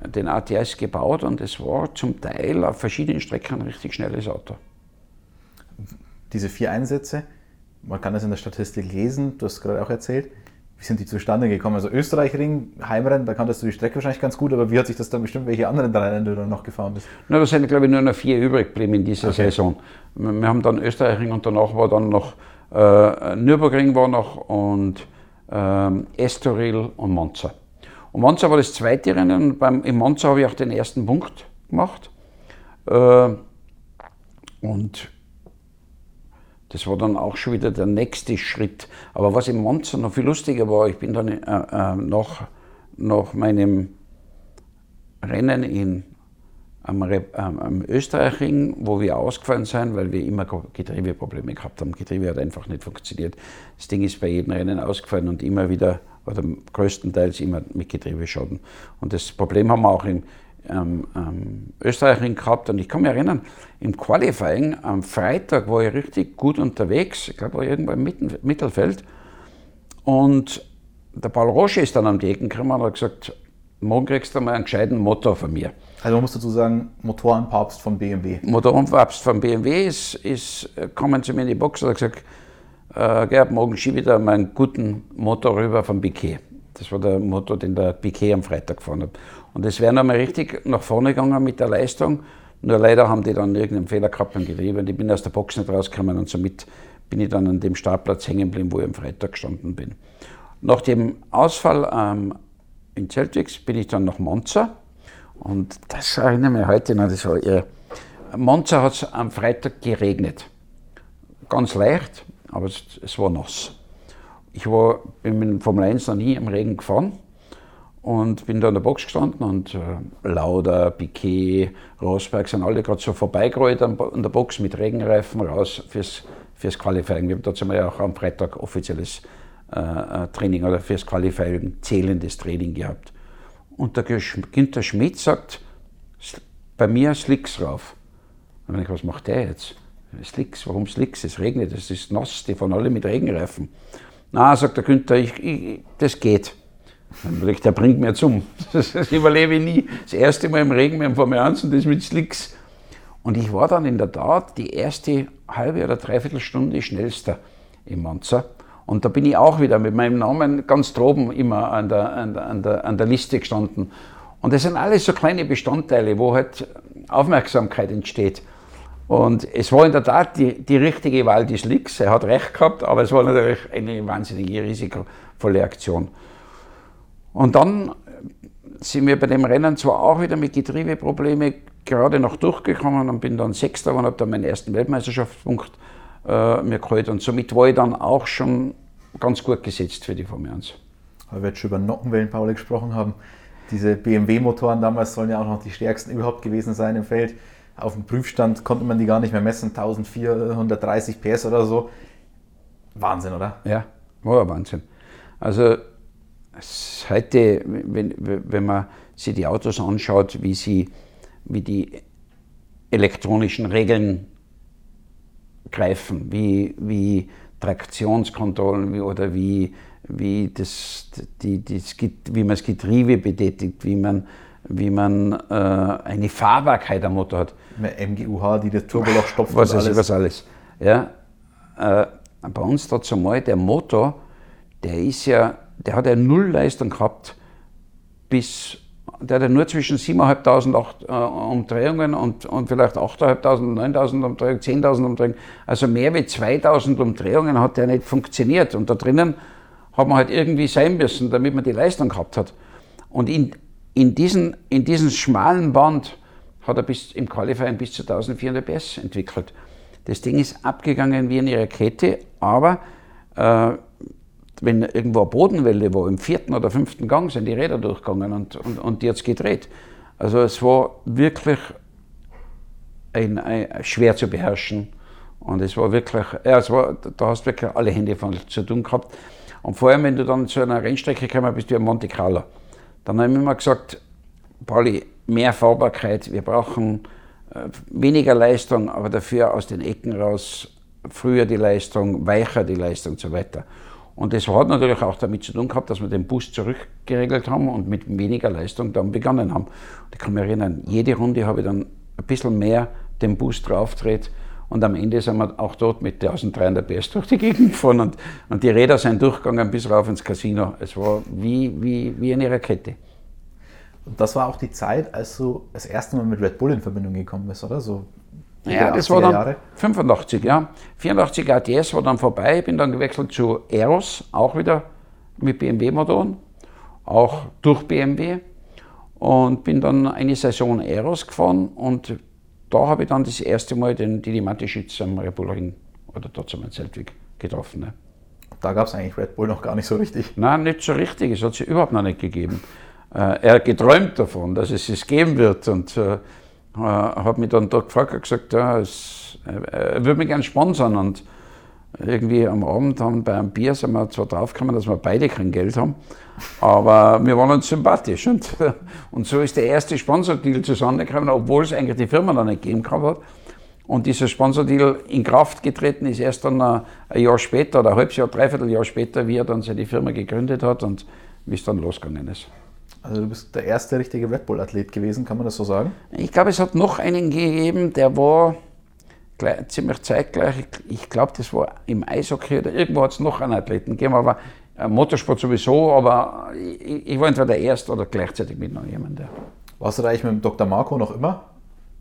den ATS gebaut und es war zum Teil auf verschiedenen Strecken ein richtig schnelles Auto. Diese vier Einsätze, man kann das in der Statistik lesen, du hast gerade auch erzählt, wie sind die zustande gekommen? Also Österreich-Ring, Heimrennen, da kanntest du die Strecke wahrscheinlich ganz gut, aber wie hat sich das dann bestimmt, welche anderen drei Rennen du dann noch gefahren bist? Na, da sind, glaube ich, nur noch vier übrig geblieben in dieser okay. Saison. Wir haben dann Österreich-Ring und danach war dann noch äh, Nürburgring war noch und ähm, Estoril und Monza. Und Monza war das zweite Rennen und beim, in Monza habe ich auch den ersten Punkt gemacht. Äh, und das war dann auch schon wieder der nächste Schritt. Aber was im Monza noch viel lustiger war, ich bin dann äh, äh, nach, nach meinem Rennen in, am, am Österreichring, wo wir ausgefallen sind, weil wir immer Getriebeprobleme gehabt haben. Getriebe hat einfach nicht funktioniert. Das Ding ist bei jedem Rennen ausgefallen und immer wieder, oder größtenteils immer mit Getriebeschaden. Und das Problem haben wir auch im, ähm, ähm, Österreicherin gehabt und ich kann mich erinnern, im Qualifying am Freitag war ich richtig gut unterwegs, ich glaube, war irgendwo im Mittelfeld und der Paul Roche ist dann am die Ecken gekommen und hat gesagt, morgen kriegst du mal einen gescheiten Motor von mir. Also man muss dazu sagen, Motorenpapst von BMW. Motorenpapst von BMW ist, ist kommen zu mir in die Box und hat gesagt, äh, Gerhard, morgen schiebe ich da meinen guten Motor rüber vom Piquet. Das war der Motor, den der Piquet am Freitag gefahren hat. Und das wäre nochmal richtig nach vorne gegangen mit der Leistung. Nur leider haben die dann irgendeinen Fehler gehabt beim Getriebe und ich bin aus der Box nicht rausgekommen und somit bin ich dann an dem Startplatz hängen geblieben, wo ich am Freitag gestanden bin. Nach dem Ausfall ähm, in Celtics bin ich dann nach Monza und das erinnere mich heute noch, das war irre. Monza hat es am Freitag geregnet. Ganz leicht, aber es, es war nass. Ich war, bin mit dem Formel 1 noch nie im Regen gefahren und bin da in der Box gestanden und äh, Lauda, Piquet, Rosberg sind alle gerade so vorbeigerollt an, der Box mit Regenreifen raus fürs, fürs Qualifying. Wir haben dazu mal ja auch am Freitag offizielles äh, äh, Training oder fürs Qualifying zählendes Training gehabt. Und der Günther Schmidt sagt, bei mir Slicks rauf. Und dann ich, was macht der jetzt? Slicks, warum Slicks? Es regnet, es ist nass, die fahren alle mit Regenreifen. Na, sagt der Günther, ich, ich, das geht. Dann ich, der bringt mir zum. Das, überlebe ich nie. Das erste Mal im Regen mit dem Formel 1 und das mit Slicks. Und ich war dann in der Tat die erste halbe oder dreiviertel Stunde schnellster im Monza. Und da bin ich auch wieder mit meinem Namen ganz droben immer an der, an der, an der, an der Liste gestanden. Und das sind alles so kleine Bestandteile, wo halt Aufmerksamkeit entsteht. Und es war in der Tat die, die richtige Wahl des Licks. Er hat recht gehabt, aber es war natürlich eine wahnsinnige risikovolle Aktion. Und dann sind wir bei dem Rennen zwar auch wieder mit Getriebeproblemen gerade noch durchgekommen und bin dann Sechster und habe dann meinen ersten Weltmeisterschaftspunkt äh, mir geholt. Und somit war ich dann auch schon ganz gut gesetzt für die Formel 1. Weil wir jetzt schon über Nockenwellen, Paul, gesprochen haben. Diese BMW-Motoren damals sollen ja auch noch die stärksten überhaupt gewesen sein im Feld auf dem Prüfstand konnte man die gar nicht mehr messen, 1430 PS oder so. Wahnsinn, oder? Ja, war Wahnsinn. Also heute, wenn, wenn man sich die Autos anschaut, wie, sie, wie die elektronischen Regeln greifen, wie, wie Traktionskontrollen wie, oder wie, wie, das, die, das, wie man das Getriebe betätigt, wie man wie man äh, eine Fahrbarkeit am Motor hat. MGUH, die das Turboloch stopft was alles. Was alles. Ja, äh, bei uns dazu mal, der Motor, der ist ja, der hat ja null Leistung gehabt bis, der hat ja nur zwischen 7.500 äh, Umdrehungen und, und vielleicht 8.500, 9.000 Umdrehungen, 10.000 Umdrehungen. Also mehr wie 2.000 Umdrehungen hat der nicht funktioniert. Und da drinnen hat man halt irgendwie sein müssen, damit man die Leistung gehabt hat. Und in, in diesen, in diesen schmalen Band hat er bis, im Qualifying bis zu 1400 PS entwickelt. Das Ding ist abgegangen wie eine Rakete, aber äh, wenn irgendwo eine Bodenwelle war, im vierten oder fünften Gang sind die Räder durchgegangen und, und, und es gedreht. Also es war wirklich ein, ein, schwer zu beherrschen. Und es war wirklich, ja, es war, da hast du wirklich alle Hände von zu tun gehabt. Und vor allem, wenn du dann zu einer Rennstrecke gekommen bist, wie Monte Carlo, dann haben wir immer gesagt, Pauli, mehr Fahrbarkeit, wir brauchen äh, weniger Leistung, aber dafür aus den Ecken raus früher die Leistung, weicher die Leistung und so weiter. Und das hat natürlich auch damit zu tun gehabt, dass wir den Bus zurückgeregelt haben und mit weniger Leistung dann begonnen haben. Und ich kann mich erinnern, jede Runde habe ich dann ein bisschen mehr den Bus draufgedreht und am Ende sind wir auch dort mit 1300 PS durch die Gegend gefahren und, und die Räder sind durchgegangen bis rauf ins Casino. Es war wie, wie, wie eine Rakete. Und das war auch die Zeit, als du das erste Mal mit Red Bull in Verbindung gekommen bist, oder? So ja, das war dann Jahre. 85, ja. 84 ATS war dann vorbei, ich bin dann gewechselt zu Eros, auch wieder mit BMW-Motoren, auch durch BMW und bin dann eine Saison Eros gefahren und da habe ich dann das erste Mal den Didi Mateschitz am Red Bull Ring oder dort am Zeltweg getroffen. Ne. Da gab es eigentlich Red Bull noch gar nicht so richtig. Nein, nicht so richtig, es hat sie überhaupt noch nicht gegeben. Äh, er hat geträumt davon, dass es es geben wird und äh, hat mich dann da gefragt und gesagt, ja, es, er würde mich gerne sponsern und irgendwie am Abend haben bei einem Bier sind wir zwar draufgekommen, dass wir beide kein Geld haben, aber wir waren uns sympathisch und, und so ist der erste Sponsordeal zusammengekommen, obwohl es eigentlich die Firma noch nicht gegeben hat. Und dieser Sponsordeal in Kraft getreten ist erst dann ein Jahr später oder ein halbes Jahr, dreiviertel Jahr später, wie er dann seine Firma gegründet hat und wie es dann losgegangen ist. Also du bist der erste richtige Red Bull-Athlet gewesen, kann man das so sagen? Ich glaube, es hat noch einen gegeben, der war gleich, ziemlich zeitgleich. Ich, glaube, das war im Eishockey oder irgendwo hat es noch einen Athleten gegeben, aber äh, Motorsport sowieso, aber ich, ich, war entweder der Erste oder gleichzeitig mit noch jemandem. Warst du da eigentlich mit dem Dr. Marco noch immer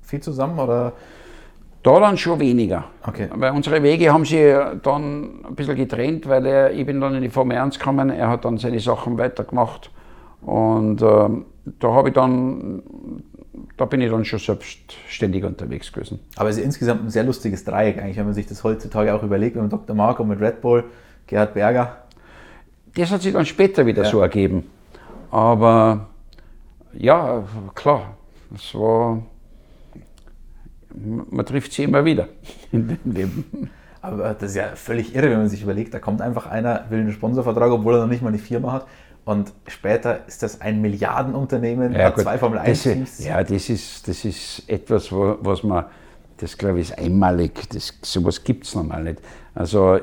viel zusammen oder? Da dann schon weniger. Okay. Weil unsere Wege haben sich dann ein bisschen getrennt, weil er, ich bin dann in die Formel 1 gekommen, er hat dann seine Sachen weitergemacht. Und ähm, da habe ich dann, da bin ich dann schon selbstständig unterwegs gewesen. Aber es ist insgesamt ein sehr lustiges Dreieck eigentlich, wenn man sich das heutzutage auch überlegt, mit Dr. Marco, mit Red Bull, Gerhard Berger. Das hat sich dann später wieder ja. so ergeben. Aber ja, klar, es war man trifft sie immer wieder in dem Leben. Aber das ist ja völlig irre, wenn man sich überlegt, da kommt einfach einer, will einen Sponsorvertrag, obwohl er noch nicht mal eine Firma hat. Und später ist das ein Milliardenunternehmen, ja, hat zwei Formel 1 Teams. Ja, das ist, das ist etwas, wo, was man, das glaube ich ist einmalig, das, sowas gibt es normal nicht. Also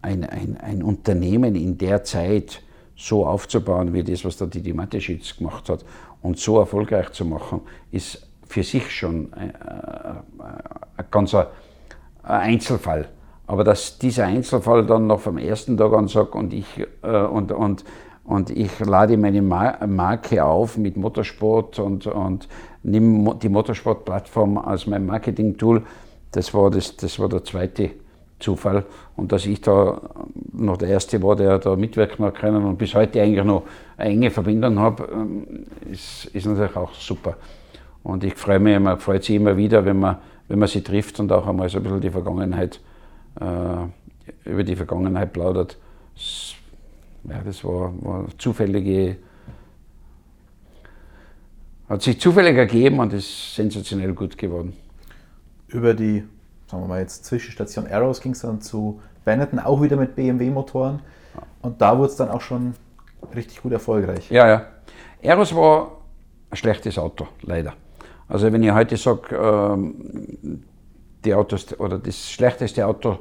ein, ein, ein Unternehmen in der Zeit so aufzubauen, wie das, was der Didi Mateschitz gemacht hat, und so erfolgreich zu machen, ist für sich schon ein, ein ganzer Einzelfall. Aber dass dieser Einzelfall dann noch vom ersten Tag an sagt und ich, äh, und, und, und ich lade meine Marke auf mit Motorsport und, und nehme die Motorsport-Plattform als mein Marketing-Tool, das war, das, das war der zweite Zufall. Und dass ich da noch der Erste war, der da mitwirken hat können und bis heute eigentlich noch eine enge Verbindung habe, ähm, ist, ist natürlich auch super. Und ich freue mich immer, freut sich immer wieder, wenn man, wenn man sie trifft und auch einmal so ein bisschen die Vergangenheit, äh, über die Vergangenheit plaudert. Das, ja, das war, war zufällige, hat sich zufällig ergeben und ist sensationell gut geworden. Über die, sagen wir mal jetzt Zwischenstation Arrows ging es dann zu Benetton, auch wieder mit BMW-Motoren. Und da wurde es dann auch schon richtig gut erfolgreich. Ja, ja. Arrows war ein schlechtes Auto, leider. Also wenn ich heute sage, ähm, die Autos oder das schlechteste Auto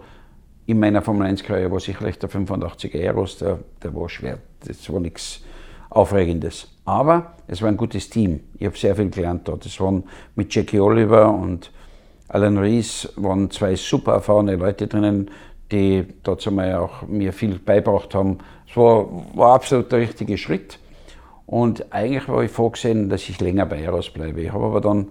in meiner Formel 1 Karriere war sicherlich der 85er Aeros, der, der war schwer, das war nichts Aufregendes. Aber es war ein gutes Team. Ich habe sehr viel gelernt dort. Es waren mit Jackie Oliver und Alan Rees waren zwei super erfahrene Leute drinnen, die dazu mal auch mir viel beibracht haben. Es war, war absolut der richtige Schritt. Und eigentlich war ich vorgesehen, dass ich länger bei Eros bleibe. Ich habe aber dann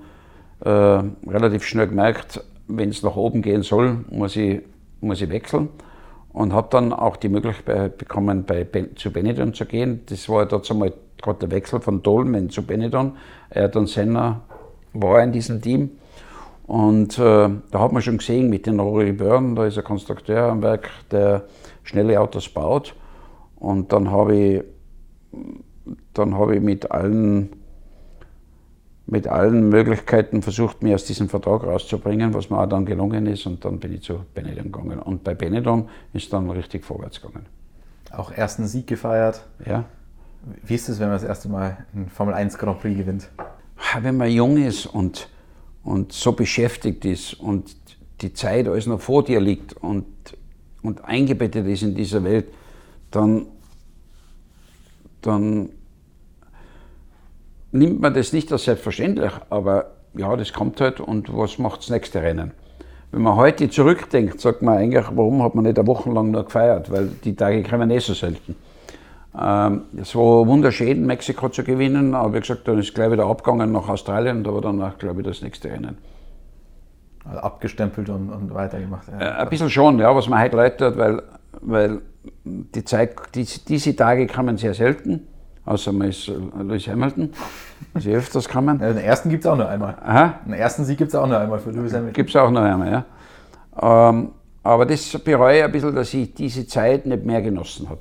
äh, relativ schnell gemerkt, wenn es nach oben gehen soll, muss ich, muss ich wechseln. Und habe dann auch die Möglichkeit bekommen, bei, zu Benetton zu gehen. Das war dazu mal gerade der Wechsel von Dolmen zu Benetton. Ayrton Senna war in diesem Team. Und äh, da hat man schon gesehen mit den Rory Byrne, da ist ein Konstrukteur am Werk, der schnelle Autos baut. Und dann habe ich dann habe ich mit allen, mit allen Möglichkeiten versucht, mich aus diesem Vertrag rauszubringen, was mir auch dann gelungen ist. Und dann bin ich zu Benetton gegangen. Und bei Benetton ist dann richtig vorwärts gegangen. Auch ersten Sieg gefeiert. Ja. Wie ist es, wenn man das erste Mal einen Formel 1 Grand Prix gewinnt? Wenn man jung ist und, und so beschäftigt ist und die Zeit alles noch vor dir liegt und, und eingebettet ist in dieser Welt, dann dann nimmt man das nicht als selbstverständlich, aber ja, das kommt halt und was macht das nächste Rennen? Wenn man heute zurückdenkt, sagt man eigentlich, warum hat man nicht eine Woche lang nur gefeiert, weil die Tage kommen eh so selten. Ähm, es war wunderschön, Mexiko zu gewinnen, aber wie gesagt, dann ist gleich wieder abgegangen nach Australien, da war dann auch, glaube ich, das nächste Rennen. Also abgestempelt und, und weitergemacht. Ja. Äh, ein bisschen schon, ja, was man heute leid hat, weil, weil die Zeit, die, diese Tage kommen sehr selten, außer man ist Lewis Hamilton, sie öfters kommen. Ja, den ersten gibt es auch noch einmal. Aha. Den ersten Sieg gibt es auch noch einmal für Lewis Hamilton. Gibt es auch noch einmal, ja. Ähm, aber das bereue ich ein bisschen, dass ich diese Zeit nicht mehr genossen habe.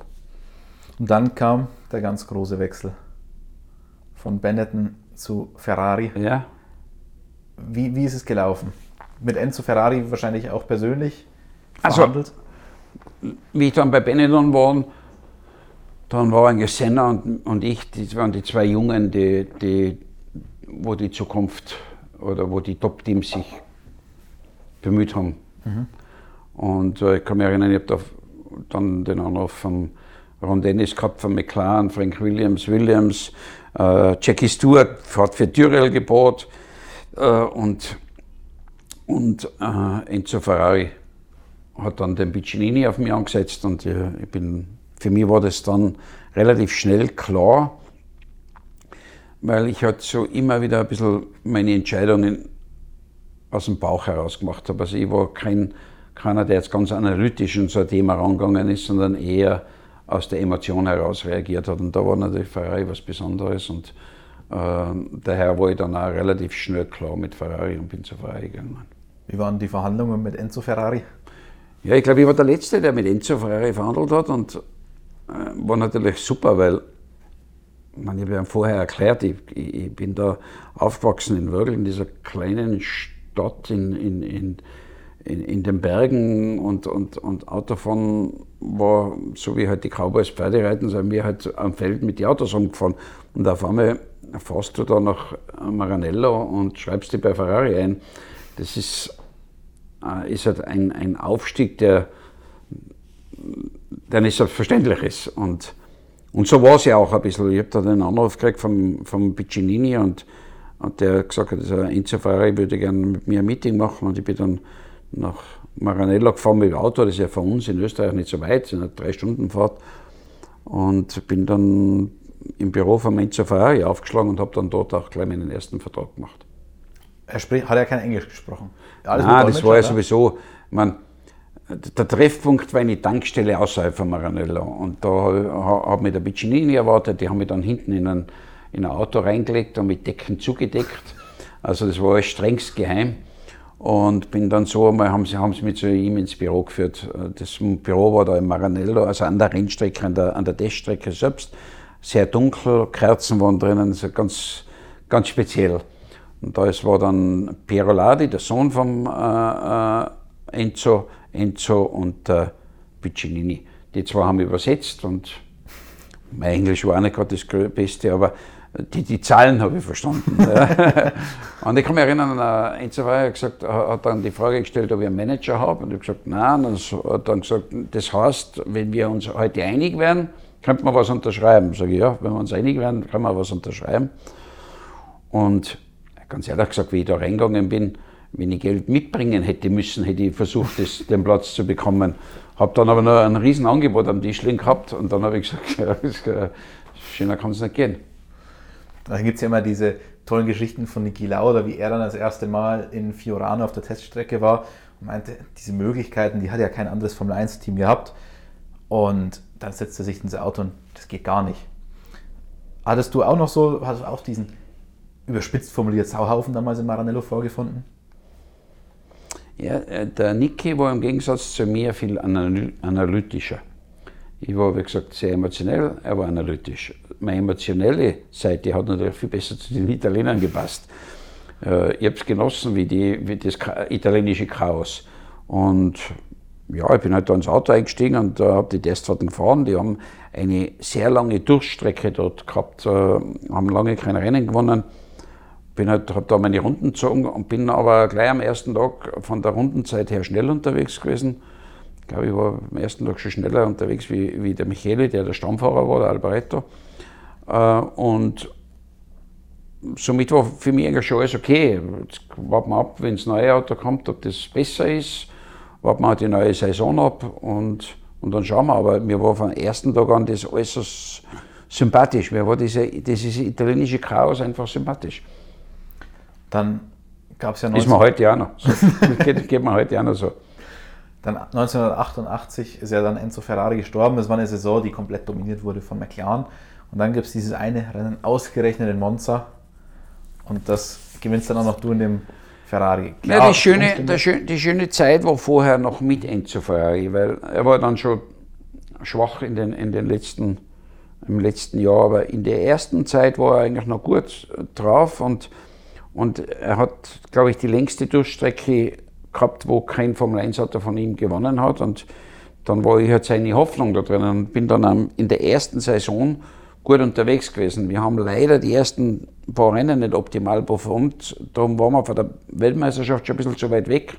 Und dann kam der ganz große Wechsel von Benetton zu Ferrari. Ja. Wie, wie ist es gelaufen? Mit Enzo Ferrari wahrscheinlich auch persönlich also, verhandelt? Also, wie ich dann bei Benetton war, dann war eigentlich Senna und, und ich, das waren die zwei Jungen, die, die, wo die Zukunft oder wo die Top-Teams sich bemüht haben. Mhm. Und äh, ich kann mich erinnern, ich habe da dann den Anruf vom Ron Dennis gehabt von McLaren, Frank Williams, Williams, äh, Jackie Stewart hat für Tyrrell gebaut äh, und, und äh, Enzo Ferrari hat dann den Piccinini auf mich angesetzt und ich bin, für mich war das dann relativ schnell klar, weil ich halt so immer wieder ein bisschen meine Entscheidungen aus dem Bauch heraus gemacht habe. Also ich war kein, keiner, der jetzt ganz analytisch in so ein Thema rangegangen ist, sondern eher aus der Emotion heraus reagiert hat. Und da war natürlich Ferrari was Besonderes und äh, daher war ich dann auch relativ schnell klar mit Ferrari und bin zu Ferrari gegangen. Wie waren die Verhandlungen mit Enzo Ferrari? Ja, ich glaube, ich war der Letzte, der mit Enzo Ferrari verhandelt hat und war natürlich super, weil ich, habe ja vorher erklärt, ich, ich, bin da aufgewachsen in Wörgl, in dieser kleinen Stadt in, in, in, in, in den Bergen und, und, und Autofahren war so wie halt die Cowboys Pferde reiten, sind wir halt am Feld mit den Autos umgefahren. Und auf einmal fährst du da nach Maranello und schreibst dich bei Ferrari ein. Das ist, äh, ist halt ein, ein Aufstieg, der, der nicht selbstverständlich ist. Und, und so war es ja auch ein bisschen. Ich habe da den Anruf gekriegt vom, vom Piccinini und, und der gesagt hat, also Enzo Ferrari würde gerne mit mir ein Meeting machen und ich bin dann nach Maranello gefahren mit dem Auto, das ist ja von uns in Österreich nicht so weit, sind eine drei Stunden Fahrt. Und bin dann im Büro von Enzo Ferrari aufgeschlagen und habe dann dort auch gleich meinen ersten Vertrag gemacht. Er spricht, hat er kein Englisch gesprochen? Alles Nein, das war ja sowieso, man, der Treffpunkt war eine Tankstelle außerhalb von Maranello. Und da habe mich der Piccinini erwartet, die haben mich dann hinten in ein, in ein Auto reingelegt und mit Decken zugedeckt. Also das war strengst geheim. Und bin dann so einmal, haben sie, haben sie mich zu ihm ins Büro geführt. Das Büro war da in Maranello, also an der Rennstrecke, an der, an der Teststrecke selbst. Sehr dunkel, Kerzen waren drinnen, also ganz, ganz speziell. Und da war dann Piero Ladi, der Sohn von äh, äh, Enzo, Enzo und äh, Piccinini. Die zwei haben übersetzt und mein Englisch war auch nicht gerade das Beste, aber die, die Zahlen habe ich verstanden. und ich kann mich erinnern, äh, Enzo Weyer hat, gesagt, hat dann die Frage gestellt, ob ich einen Manager habe. Und ich habe gesagt, nein. Und hat dann gesagt, das heißt, wenn wir uns heute einig werden, könnte man was unterschreiben. Sage ich, ja, wenn wir uns einig werden, können wir was unterschreiben. Und ganz ehrlich gesagt, wie ich da reingegangen bin, wenn ich Geld mitbringen hätte müssen, hätte ich versucht, das, den Platz zu bekommen. Habe dann aber noch ein Riesenangebot am Tisch gehabt und dann habe ich gesagt, ja, schöner kann es nicht gehen. Dann gibt es ja immer diese tollen Geschichten von Niki Lauda, wie er dann das erste Mal in Fiorano auf der Teststrecke war und meinte, diese Möglichkeiten, die hat ja kein anderes Formel 1-Team gehabt. Und dann setzt er sich in sein Auto und das geht gar nicht. Hattest du auch noch so, hast du auch diesen überspitzt formuliert Sauhaufen damals in Maranello vorgefunden? Ja, äh, der Niki war im Gegensatz zu mir viel analytischer. Ich war, wie gesagt, sehr emotionell, er war analytisch. Meine emotionelle Seite hat natürlich viel besser zu den Italienern gepasst. Äh, ich habe es genossen, wie, die, wie das italienische Chaos. Und ja, ich bin halt da ins Auto eingestiegen und äh, habe die Testfahrten gefahren. Die haben eine sehr lange Durchstrecke dort gehabt, äh, haben lange kein Rennen gewonnen. Bin halt, habe da meine Runden gezogen und bin aber gleich am ersten Tag von der Rundenzeit her schnell unterwegs gewesen ich glaube, ich war am ersten Tag schon schneller unterwegs wie, wie der Michele, der der Stammfahrer war, der Albaretto. Äh, und somit war für mich eigentlich schon alles okay. Jetzt warten wir ab, wenn das neue Auto kommt, ob das besser ist. Warten wir halt die neue Saison ab und, und dann schauen wir. Aber mir war vom ersten Tag an das äußerst sympathisch. Mir war diese, dieses italienische Chaos einfach sympathisch. Dann gab es ja noch. Ist mir heute auch noch. So, geht, geht mir heute auch noch so. Dann 1988 ist ja dann Enzo Ferrari gestorben. Das war eine Saison, die komplett dominiert wurde von McLaren. Und dann gibt es dieses eine Rennen ausgerechnet in Monza. Und das gewinnst dann auch noch du in dem Ferrari. Klar, ja, die, schöne, die, die schöne Zeit war vorher noch mit Enzo Ferrari, weil er war dann schon schwach in den, in den letzten, im letzten Jahr. Aber in der ersten Zeit war er eigentlich noch gut drauf und, und er hat, glaube ich, die längste Durchstrecke gehabt, wo kein Formel 1-Auto von ihm gewonnen hat. Und dann war ich halt seine Hoffnung da drin und bin dann in der ersten Saison gut unterwegs gewesen. Wir haben leider die ersten paar Rennen nicht optimal performt. Darum waren wir von der Weltmeisterschaft schon ein bisschen zu weit weg.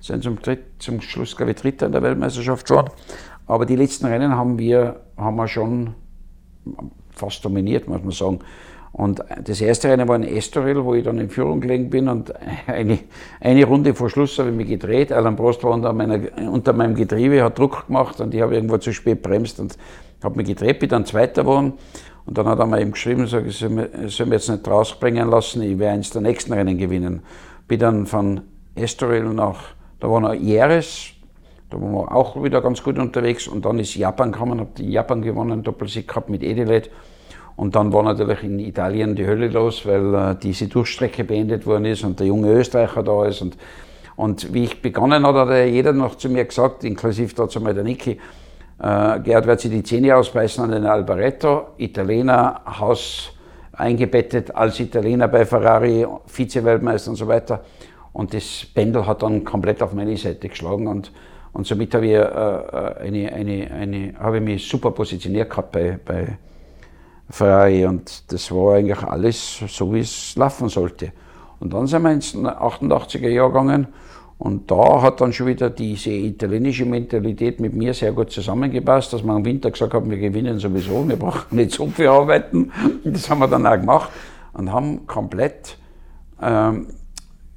Sind zum, Dritt, zum Schluss, glaube ich, Dritter in der Weltmeisterschaft schon. Aber die letzten Rennen haben wir, haben wir schon fast dominiert, muss man sagen. Und das erste Rennen war in Estoril, wo ich dann in Führung gelegen bin und eine, eine Runde vor Schluss habe ich mich gedreht. Alan Prost war unter, meiner, unter meinem Getriebe, hat Druck gemacht und ich habe irgendwo zu spät bremst und habe mich gedreht, bin dann Zweiter geworden. Und dann hat er mir eben geschrieben, sag, ich soll mich jetzt nicht rausbringen lassen, ich werde eins der nächsten Rennen gewinnen. Bin dann von Estoril nach, da war noch Jerez, da waren wir auch wieder ganz gut unterwegs und dann ist Japan gekommen, habe Japan gewonnen, Doppelsieg gehabt mit Edilet. Und dann war natürlich in Italien die Hölle los, weil äh, diese Durchstrecke beendet worden ist und der junge Österreicher da ist. Und, und wie ich begonnen habe, hat jeder noch zu mir gesagt, inklusive dazu mal der Niki, äh, Gerhard wird sich die Zähne ausbeißen an den Albaretto, Italiener, Haus eingebettet als Italiener bei Ferrari, Vize-Weltmeister und so weiter. Und das Pendel hat dann komplett auf meine Seite geschlagen und, und somit habe ich, äh, äh eine, eine, eine, habe ich mich super positioniert gehabt bei, bei Ferrari und das war eigentlich alles so, wie es laufen sollte. Und dann sind wir ins 88er Jahr gegangen und da hat dann schon wieder diese italienische Mentalität mit mir sehr gut zusammengepasst, dass wir im Winter gesagt haben, wir gewinnen sowieso, wir brauchen nicht so viel arbeiten. Das haben wir dann auch gemacht und haben komplett ähm,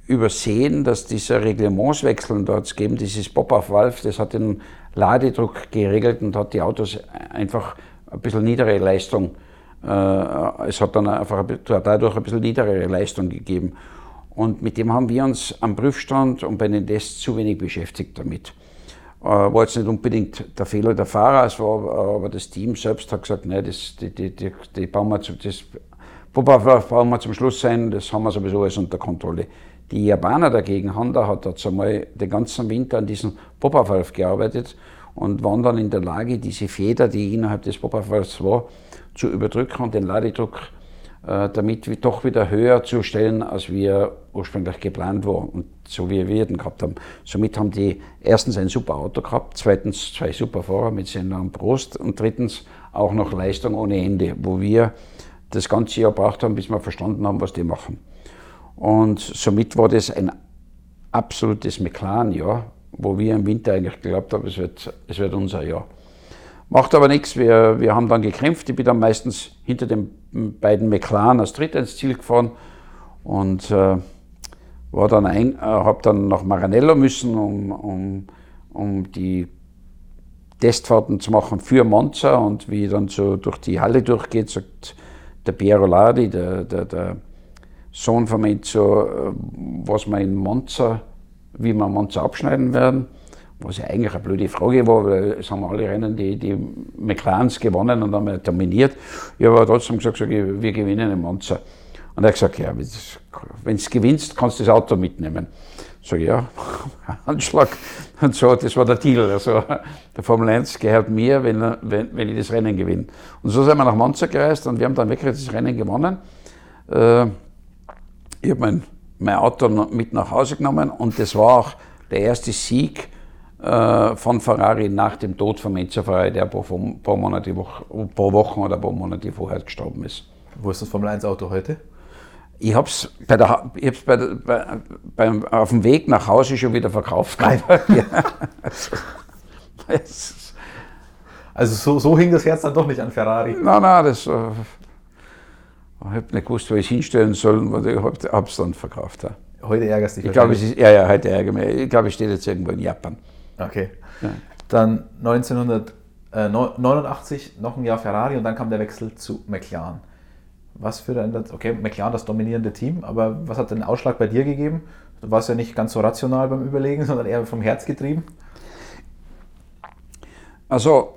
übersehen, dass dieser Reglementswechsel, es gegeben, dieses Pop-Off-Valve, das hat den Ladedruck geregelt und hat die Autos einfach ein bisschen niedere Leistung es hat dann einfach dadurch ein bisschen niedrigere Leistung gegeben. Und mit dem haben wir uns am Prüfstand und bei den Tests zu wenig beschäftigt damit. Äh, war jetzt nicht unbedingt der Fehler der Fahrer, es war aber das Team selbst hat gesagt, nein, das, die, die, die, die bauen wir zu, das bauen wir zum Schluss sein, das haben wir sowieso alles unter Kontrolle. Die Japaner dagegen, Honda hat jetzt einmal den ganzen Winter an diesem Pop-Off gearbeitet und waren dann in der Lage, diese Feder, die innerhalb des Pop-Off war, zu überdrücken und den Ladedruck äh, damit doch wieder höher zu stellen, als wir ursprünglich geplant war und so wie wir den gehabt haben. Somit haben die erstens ein super Auto gehabt, zweitens zwei super Fahrer mit seinem Prost und drittens auch noch Leistung ohne Ende, wo wir das ganze Jahr braucht haben, bis wir verstanden haben, was die machen. Und somit war das ein absolutes McLaren-Jahr, wo wir im Winter eigentlich geglaubt haben, es wird, es wird unser Jahr. Macht aber nichts, wir, wir haben dann gekämpft. Ich bin dann meistens hinter den beiden McLaren als Dritter ins Ziel gefahren und äh, äh, habe dann nach Maranello müssen, um, um, um die Testfahrten zu machen für Monza und wie dann so durch die Halle durchgeht, sagt der Piero Ladi, der, der, der Sohn von Enzo, äh, was wir in Monza, wie wir Monza abschneiden werden was ja eigentlich eine blöde Frage war, weil es haben alle Rennen die, die McLarens gewonnen und haben terminiert. Ich habe aber trotzdem gesagt, wir gewinnen in Monza. Und er hat gesagt, ja, wenn du gewinnst, kannst du das Auto mitnehmen. Ich, ja, Anschlag. Und so, das war der Deal. Also, der Formel 1 gehört mir, wenn, wenn, wenn ich das Rennen gewinne. Und so sind wir nach Monza gereist und wir haben dann wirklich das Rennen gewonnen. Äh, ich habe mein, mein Auto mit nach Hause genommen und das war auch der erste Sieg von Ferrari nach dem Tod von Enzo Ferrari, der pro, pro, Monate, pro Wochen oder pro Monate vorher gestorben ist. Wo ist das Formel 1 Auto heute? Ich habe es bei der, ich hab's bei der, bei, beim, auf dem Weg nach Hause schon wieder verkauft. Also so, so, hing das Herz dann doch nicht an Ferrari? Nein, nein, das, äh, ich habe nicht gewusst, wo ich es hinstellen soll, aber ich habe es dann verkauft. Ja. Heute ärgerst du dich ich glaube, Ja, ja, heute ärgere mich. Ich glaube, ich stehe jetzt irgendwo in Japan. Okay. Ja. Dann 1989 noch ein Jahr Ferrari und dann kam der Wechsel zu McLaren. Was für ein, okay, McLaren das dominierende Team, aber was hat den Ausschlag bei dir gegeben? Du warst ja nicht ganz so rational beim Überlegen, sondern eher vom Herz getrieben. Also,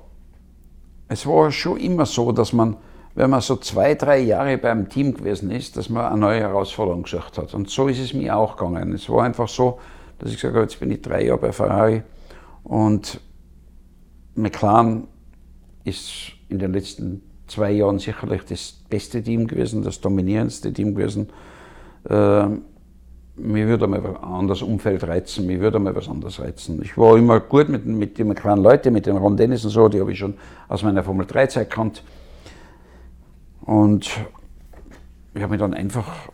es war schon immer so, dass man, wenn man so zwei, drei Jahre beim Team gewesen ist, dass man eine neue Herausforderung gesucht hat. Und so ist es mir auch gegangen. Es war einfach so, dass ich gesagt habe, jetzt bin ich drei Jahre bei Ferrari und McLaren ist in den letzten zwei Jahren sicherlich das beste Team gewesen, das dominierendste Team gewesen. Äh, mir würde mal ein anderes Umfeld reizen, mir würde mal was anderes reizen. Ich war immer gut mit, mit den McLaren Leuten, mit dem Ron Dennis und so, die habe ich schon aus meiner Formel 3 Zeit gekannt. Und ich habe mich dann einfach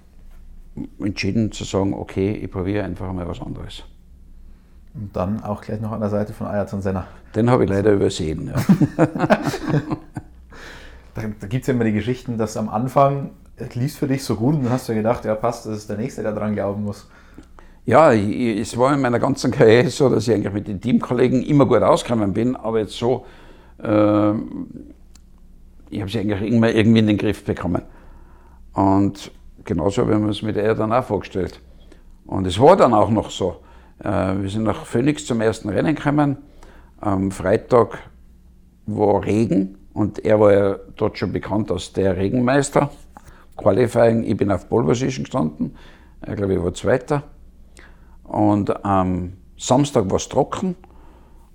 entschieden zu sagen, okay, ich probiere einfach mal was anderes. Und dann auch gleich noch an der Seite von Ayrton Senna. Den habe ich leider übersehen. Ja. da da gibt es ja immer die Geschichten, dass am Anfang es lief für dich so gut und dann hast du gedacht, ja passt, das ist der Nächste, der dran glauben muss. Ja, ich, es war in meiner ganzen Karriere so, dass ich eigentlich mit den Teamkollegen immer gut ausgekommen bin, aber jetzt so, äh, ich habe sie eigentlich immer irgendwie in den Griff bekommen. Und genauso haben wir es mit er dann auch vorgestellt. Und es war dann auch noch so. Äh, wir sind nach Phoenix zum ersten Rennen gekommen. Am Freitag war Regen und er war ja dort schon bekannt als der Regenmeister. Qualifying, ich bin auf Pole Position gestanden. Ich glaube, ich war Zweiter. Und am Samstag war es trocken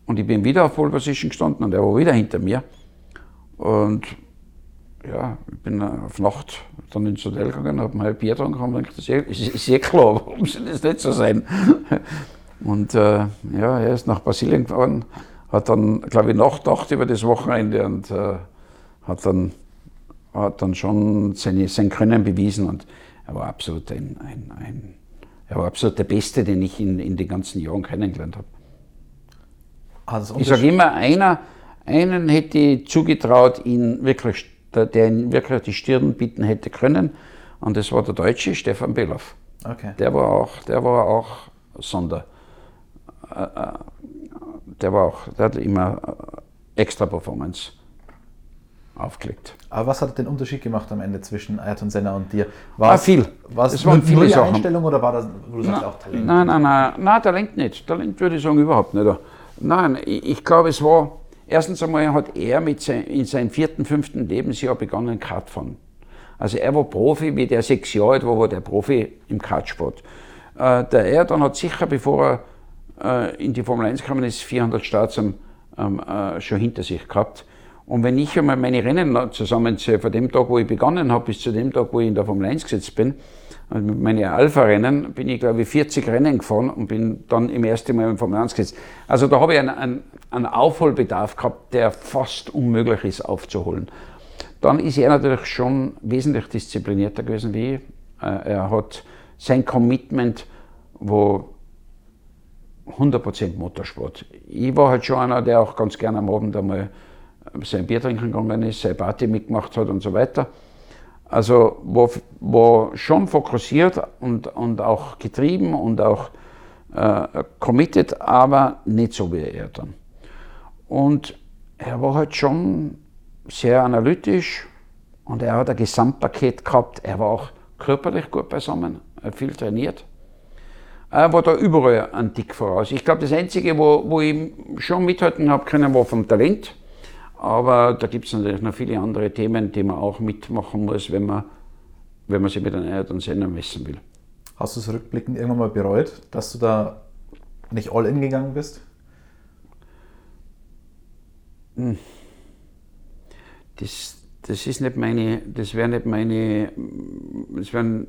und ich bin wieder auf Pole Position gestanden und er war wieder hinter mir. Und ja, ich bin auf Nacht dann ins Hotel gegangen, habe ein Bier getrunken und gedacht, ist, ist eh klar, warum soll das nicht so sein? Und äh, ja, er ist nach Brasilien gefahren, hat dann, glaube ich, nachgedacht über das Wochenende und äh, hat, dann, hat dann schon seine, sein Können bewiesen und er war absolut ein, ein, ein er war absolut der Beste, den ich in, in den ganzen Jahren kennengelernt habe. Also ich sage immer, einer, einen hätte ich zugetraut, ihn wirklich der, ihn wirklich die Stirn bieten hätte können. Und das war der Deutsche Stefan Beloff. Okay. Der war auch, der war auch Sonder. Äh, äh, der war auch, der hat immer äh, extra Performance aufgelegt. Aber was hat den Unterschied gemacht am Ende zwischen Ayrton Senna und dir? War ah, viel. War es waren viele Sachen. Einstellung oder war das, wo du sagst, auch Talent? Nein, nein, nein, nein, Talent nicht. Talent würde ich sagen überhaupt nicht. Nein, ich, ich glaube, es war, Erstens einmal hat er mit sein, in seinem vierten, fünften Lebensjahr begonnen, Kart fahren. Also er war Profi, wie der sechs Jahre alt war, war der Profi im Kartsport. Äh, der er dann hat sicher, bevor er in die Formel 1 gekommen ist, 400 Starts ähm, äh, schon hinter sich gehabt. Und wenn ich einmal meine Rennen zusammenzähle, von dem Tag, wo ich begonnen habe, bis zu dem Tag, wo ich in der Formel 1 gesetzt bin, mit meinen Alpha-Rennen bin ich, glaube ich, 40 Rennen gefahren und bin dann im ersten Mal im Formel 1 gesetzt. Also da habe ich einen, einen, einen Aufholbedarf gehabt, der fast unmöglich ist aufzuholen. Dann ist er natürlich schon wesentlich disziplinierter gewesen wie ich. Äh, er hat sein Commitment, wo 100% Motorsport. Ich war halt schon einer, der auch ganz gerne am Abend einmal sein Bier trinken gegangen ist, seine Party mitgemacht hat und so weiter. Also war, war schon fokussiert und, und auch getrieben und auch äh, committed, aber nicht so wie er dann. Und er war halt schon sehr analytisch und er hat ein Gesamtpaket gehabt. Er war auch körperlich gut beisammen, viel trainiert. Er war da überall ein Tick voraus. Ich glaube, das Einzige, wo, wo ich schon mithalten habe können, war vom Talent. Aber da gibt es natürlich noch viele andere Themen, die man auch mitmachen muss, wenn man, wenn man sich mit einem Ayrton Senna messen will. Hast du es rückblickend irgendwann mal bereut, dass du da nicht all in gegangen bist? Hm. Das, das ist nicht meine, das wäre nicht meine, das wäre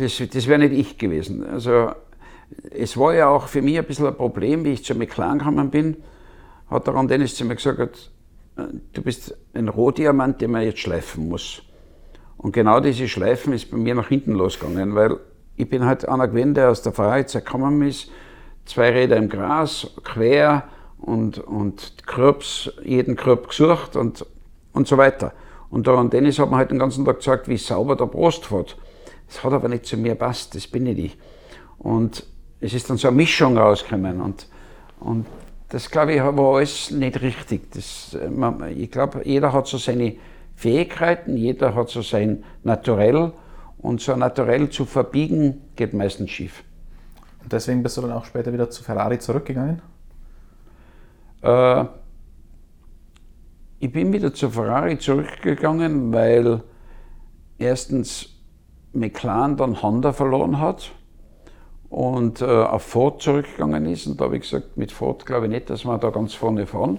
das, das wär nicht ich gewesen. Also es war ja auch für mich ein bisschen ein Problem, wie ich zu McLaren gekommen bin hat der Ron Dennis zu mir gesagt, äh, du bist ein Rohdiamant, den man jetzt schleifen muss. Und genau diese Schleifen ist bei mir nach hinten losgegangen, weil ich bin halt einer gewesen, der aus der Freiheit gekommen ist, zwei Räder im Gras, quer und, und Kürbs, jeden Körb gesucht und, und so weiter. Und der Ron Dennis hat mir halt den ganzen Tag gesagt, wie sauber der Brust fährt. Das hat aber nicht zu mir passt, das bin nicht ich. Und es ist dann so eine Mischung rausgekommen und, und das glaube ich war alles nicht richtig. Das, man, ich glaube, jeder hat so seine Fähigkeiten, jeder hat so sein Naturell und so naturell zu verbiegen geht meistens schief. Und deswegen bist du dann auch später wieder zu Ferrari zurückgegangen? Äh, ich bin wieder zu Ferrari zurückgegangen, weil erstens McLaren dann Honda verloren hat und äh, auf Ford zurückgegangen ist. Und da habe ich gesagt, mit Ford glaube ich nicht, dass wir da ganz vorne fahren.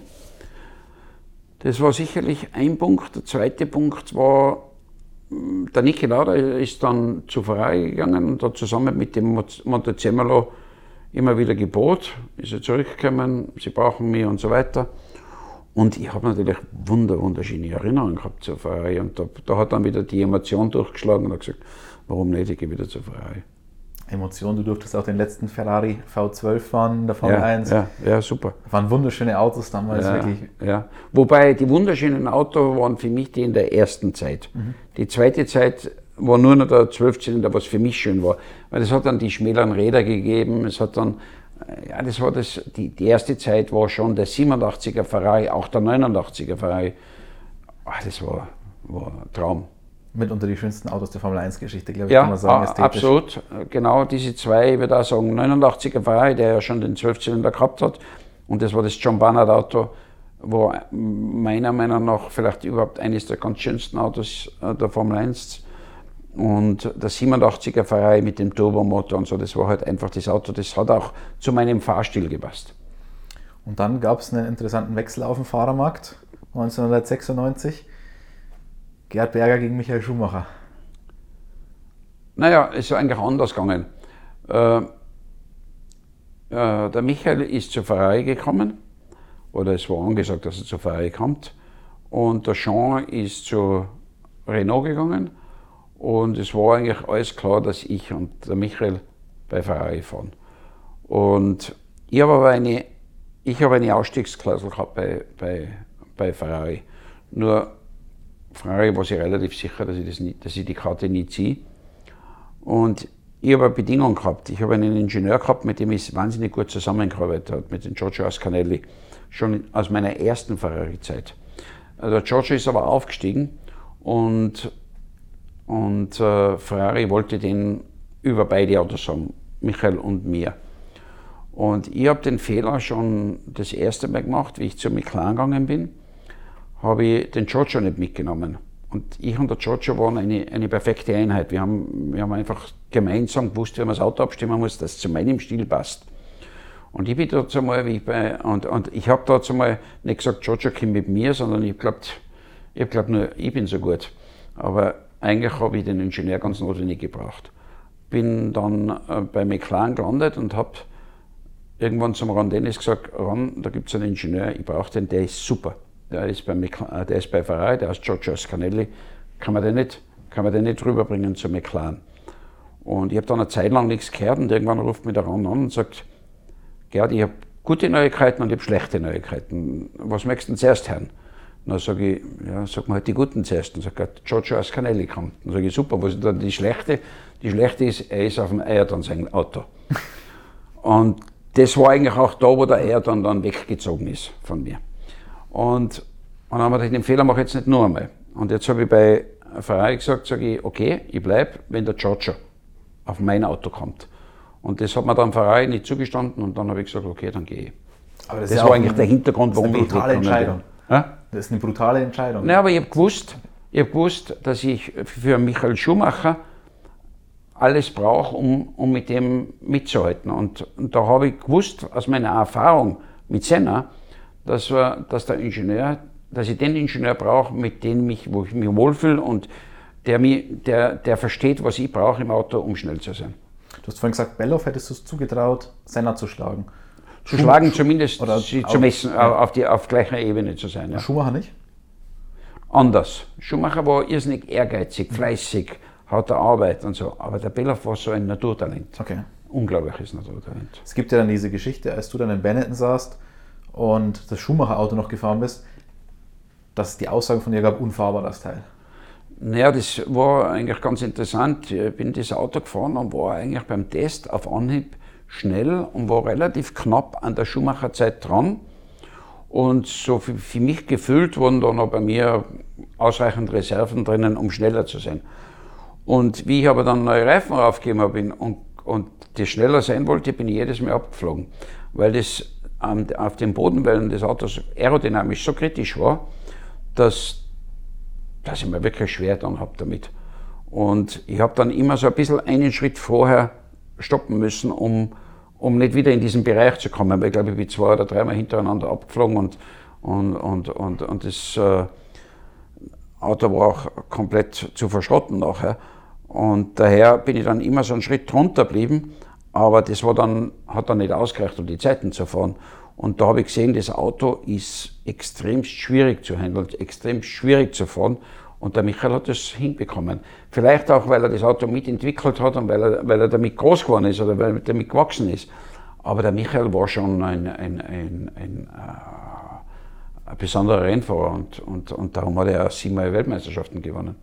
Das war sicherlich ein Punkt. Der zweite Punkt war, hm, der Niki Lauda ist dann zu Ferrari gegangen und hat zusammen mit dem Montezemolo immer wieder gebot, ist er zurückgekommen, sie brauchen mich und so weiter. Und ich habe natürlich wunder, wunderschöne Erinnerungen gehabt zu Ferrari. Und da, da, hat dann wieder die Emotion durchgeschlagen und hat gesagt, warum nicht, ich gehe wieder zu Ferrari. Emotion. Du durftest auch den letzten Ferrari V12 fahren der Formel ja, 1. Ja, ja, super. Waren wunderschöne Autos damals, ja, wirklich. Ja. Wobei die wunderschönen Autos waren für mich die in der ersten Zeit. Mhm. Die zweite Zeit war nur noch der Zwölfzylinder, was für mich schön war. Weil es hat dann die schmäleren Räder gegeben, es hat dann, ja, das war das, die, die erste Zeit war schon der 87er Ferrari, auch der 89er Ferrari. Ach, das war, war ein Traum mitunter die schönsten Autos der Formel 1-Geschichte, glaube ich, ja, kann man sagen. Ästhetisch. absolut. Genau diese zwei, ich würde auch sagen, 89er Ferrari, der ja schon den Zwölfzylinder gehabt hat. Und das war das John Barnard Auto, wo meiner Meinung nach vielleicht überhaupt eines der ganz schönsten Autos äh, der Formel 1 und der 87er Ferrari mit dem Turbomotor und so, das war halt einfach das Auto, das hat auch zu meinem Fahrstil gepasst. Und dann gab es einen interessanten Wechsel auf dem Fahrermarkt 1996. Gerd Berger gegen Michael Schumacher. Naja, es ist eigentlich anders gegangen. Äh, äh, der Michael ist zur Ferrari gekommen, oder es war angesagt, dass er zur Ferrari kommt. Und der Jean ist zu Renault gegangen. Und es war eigentlich alles klar, dass ich und der Michael bei Ferrari fahren. Und ich habe aber eine, ich habe eine Ausstiegsklausel gehabt bei, bei, bei Ferrari. Nur Frage war ich relativ sicher, dass ich, das nicht, dass ich die Karte nie ziehe. Und ich habe eine Bedingung gehabt. Ich habe einen Ingenieur gehabt, mit dem ich wahnsinnig gut zusammengearbeitet habe, mit dem Giorgio Ascanelli, schon aus meiner ersten Ferrari-Zeit. Also der Giorgio ist aber aufgestiegen und, und äh, Ferrari wollte den über beide Autos haben, Michael und mir. Und ich habe den Fehler schon das erste Mal gemacht, wie ich zu McLaren gegangen bin habe ich den Giorgio nicht mitgenommen. Und ich und der Giorgio waren eine, eine perfekte Einheit. Wir haben, wir haben einfach gemeinsam gewusst, wie man das Auto abstimmen muss, dass es zu meinem Stil passt. Und ich bin dazu mal, wie ich bei, und, und ich habe dazu mal nicht gesagt, Giorgio komm mit mir, sondern ich glaube, ich glaub nur, ich bin so gut. Aber eigentlich habe ich den Ingenieur ganz notwendig gebraucht. Bin dann äh, bei McLaren gelandet und habe irgendwann zum Ron Dennis gesagt, Ron, da gibt es einen Ingenieur, ich brauche den, der ist super der ist bei, äh, der ist bei Ferrari, der heißt Giorgio Scanelli, kann man den nicht, kann man den nicht rüberbringen zu McLaren. Und ich habe dann eine Zeit lang nichts gehört und irgendwann ruft mich der Ron an und sagt, Gerd, ich habe gute Neuigkeiten und ich habe schlechte Neuigkeiten. Was möchtest du denn zuerst hören? Dann sage ich, ja, sag mal halt die guten zuerst. Dann sagt er, Giorgio Ascanelli kommt. Dann sage ich, super, was ist dann die schlechte? Die schlechte ist, er ist auf dem Ayrton sein Auto. und das war eigentlich auch da, wo der Ayrton dann weggezogen ist von mir. Und, und dann haben wir gedacht, den Fehler mache ich jetzt nicht nur einmal. Und jetzt habe ich bei Ferrari gesagt, sage ich, okay, ich bleibe, wenn der Giorgio auf mein Auto kommt. Und das hat mir dann Ferrari nicht zugestanden und dann habe ich gesagt, okay, dann gehe ich. Aber das, das war eigentlich der Hintergrund, warum ich Das ist eine brutale Entscheidung. Ja? Das ist eine brutale Entscheidung. Nein, aber ich habe gewusst, ich habe gewusst, dass ich für Michael Schumacher alles brauche, um, um mit dem mitzuhalten. Und, und da habe ich gewusst, aus meiner Erfahrung mit Senna, dass, wir, dass der Ingenieur, dass ich den Ingenieur brauche, mit dem mich, wo ich mich wohlfühle und der, mir, der, der versteht, was ich brauche im Auto, um schnell zu sein. Du hast vorhin gesagt, Belloff hättest du es zugetraut, Senna zu schlagen. Zu schlagen zumindest, oder sie zu messen, ja. auf, die, auf gleicher Ebene zu sein. Ja. Schumacher nicht? Anders. Schumacher war irrsinnig ehrgeizig, fleißig, hat er Arbeit und so. Aber der Belloff war so ein Naturtalent. Okay. Unglaubliches Naturtalent. Es gibt ja dann diese Geschichte, als du dann in Benetton saßt, und das Schumacher-Auto noch gefahren bist, dass die Aussage von dir gab, unfahrbar das Teil. Naja, das war eigentlich ganz interessant. Ich bin das Auto gefahren und war eigentlich beim Test auf Anhieb schnell und war relativ knapp an der Schumacher-Zeit dran. Und so für, mich gefühlt wurden da noch bei mir ausreichend Reserven drinnen, um schneller zu sein. Und wie ich aber dann neue Reifen aufgegeben habe und, und das schneller sein wollte, bin ich jedes Mal abgeflogen. Weil das auf den Bodenwellen des Autos aerodynamisch so kritisch war, dass, dass ich mir wirklich schwer dann habe damit. Und ich habe dann immer so ein bisschen einen Schritt vorher stoppen müssen, um, um nicht wieder in diesen Bereich zu kommen. Weil ich glaube, ich bin zwei oder dreimal hintereinander abgeflogen und, und, und, und, und das äh, Auto war auch komplett zu verschrotten nachher. Und daher bin ich dann immer so einen Schritt drunter geblieben aber das war dann, hat dann nicht ausgereicht, um die Zeiten zu fahren. Und da habe ich gesehen, das Auto ist extrem schwierig zu handeln, extrem schwierig zu fahren. Und der Michael hat das hinbekommen. Vielleicht auch, weil er das Auto mitentwickelt hat und weil er, weil er damit groß geworden ist oder weil er damit gewachsen ist. Aber der Michael war schon ein, ein, ein, ein, äh, besonderer Rennfahrer und, und, und darum hat er siebenmal Weltmeisterschaften gewonnen.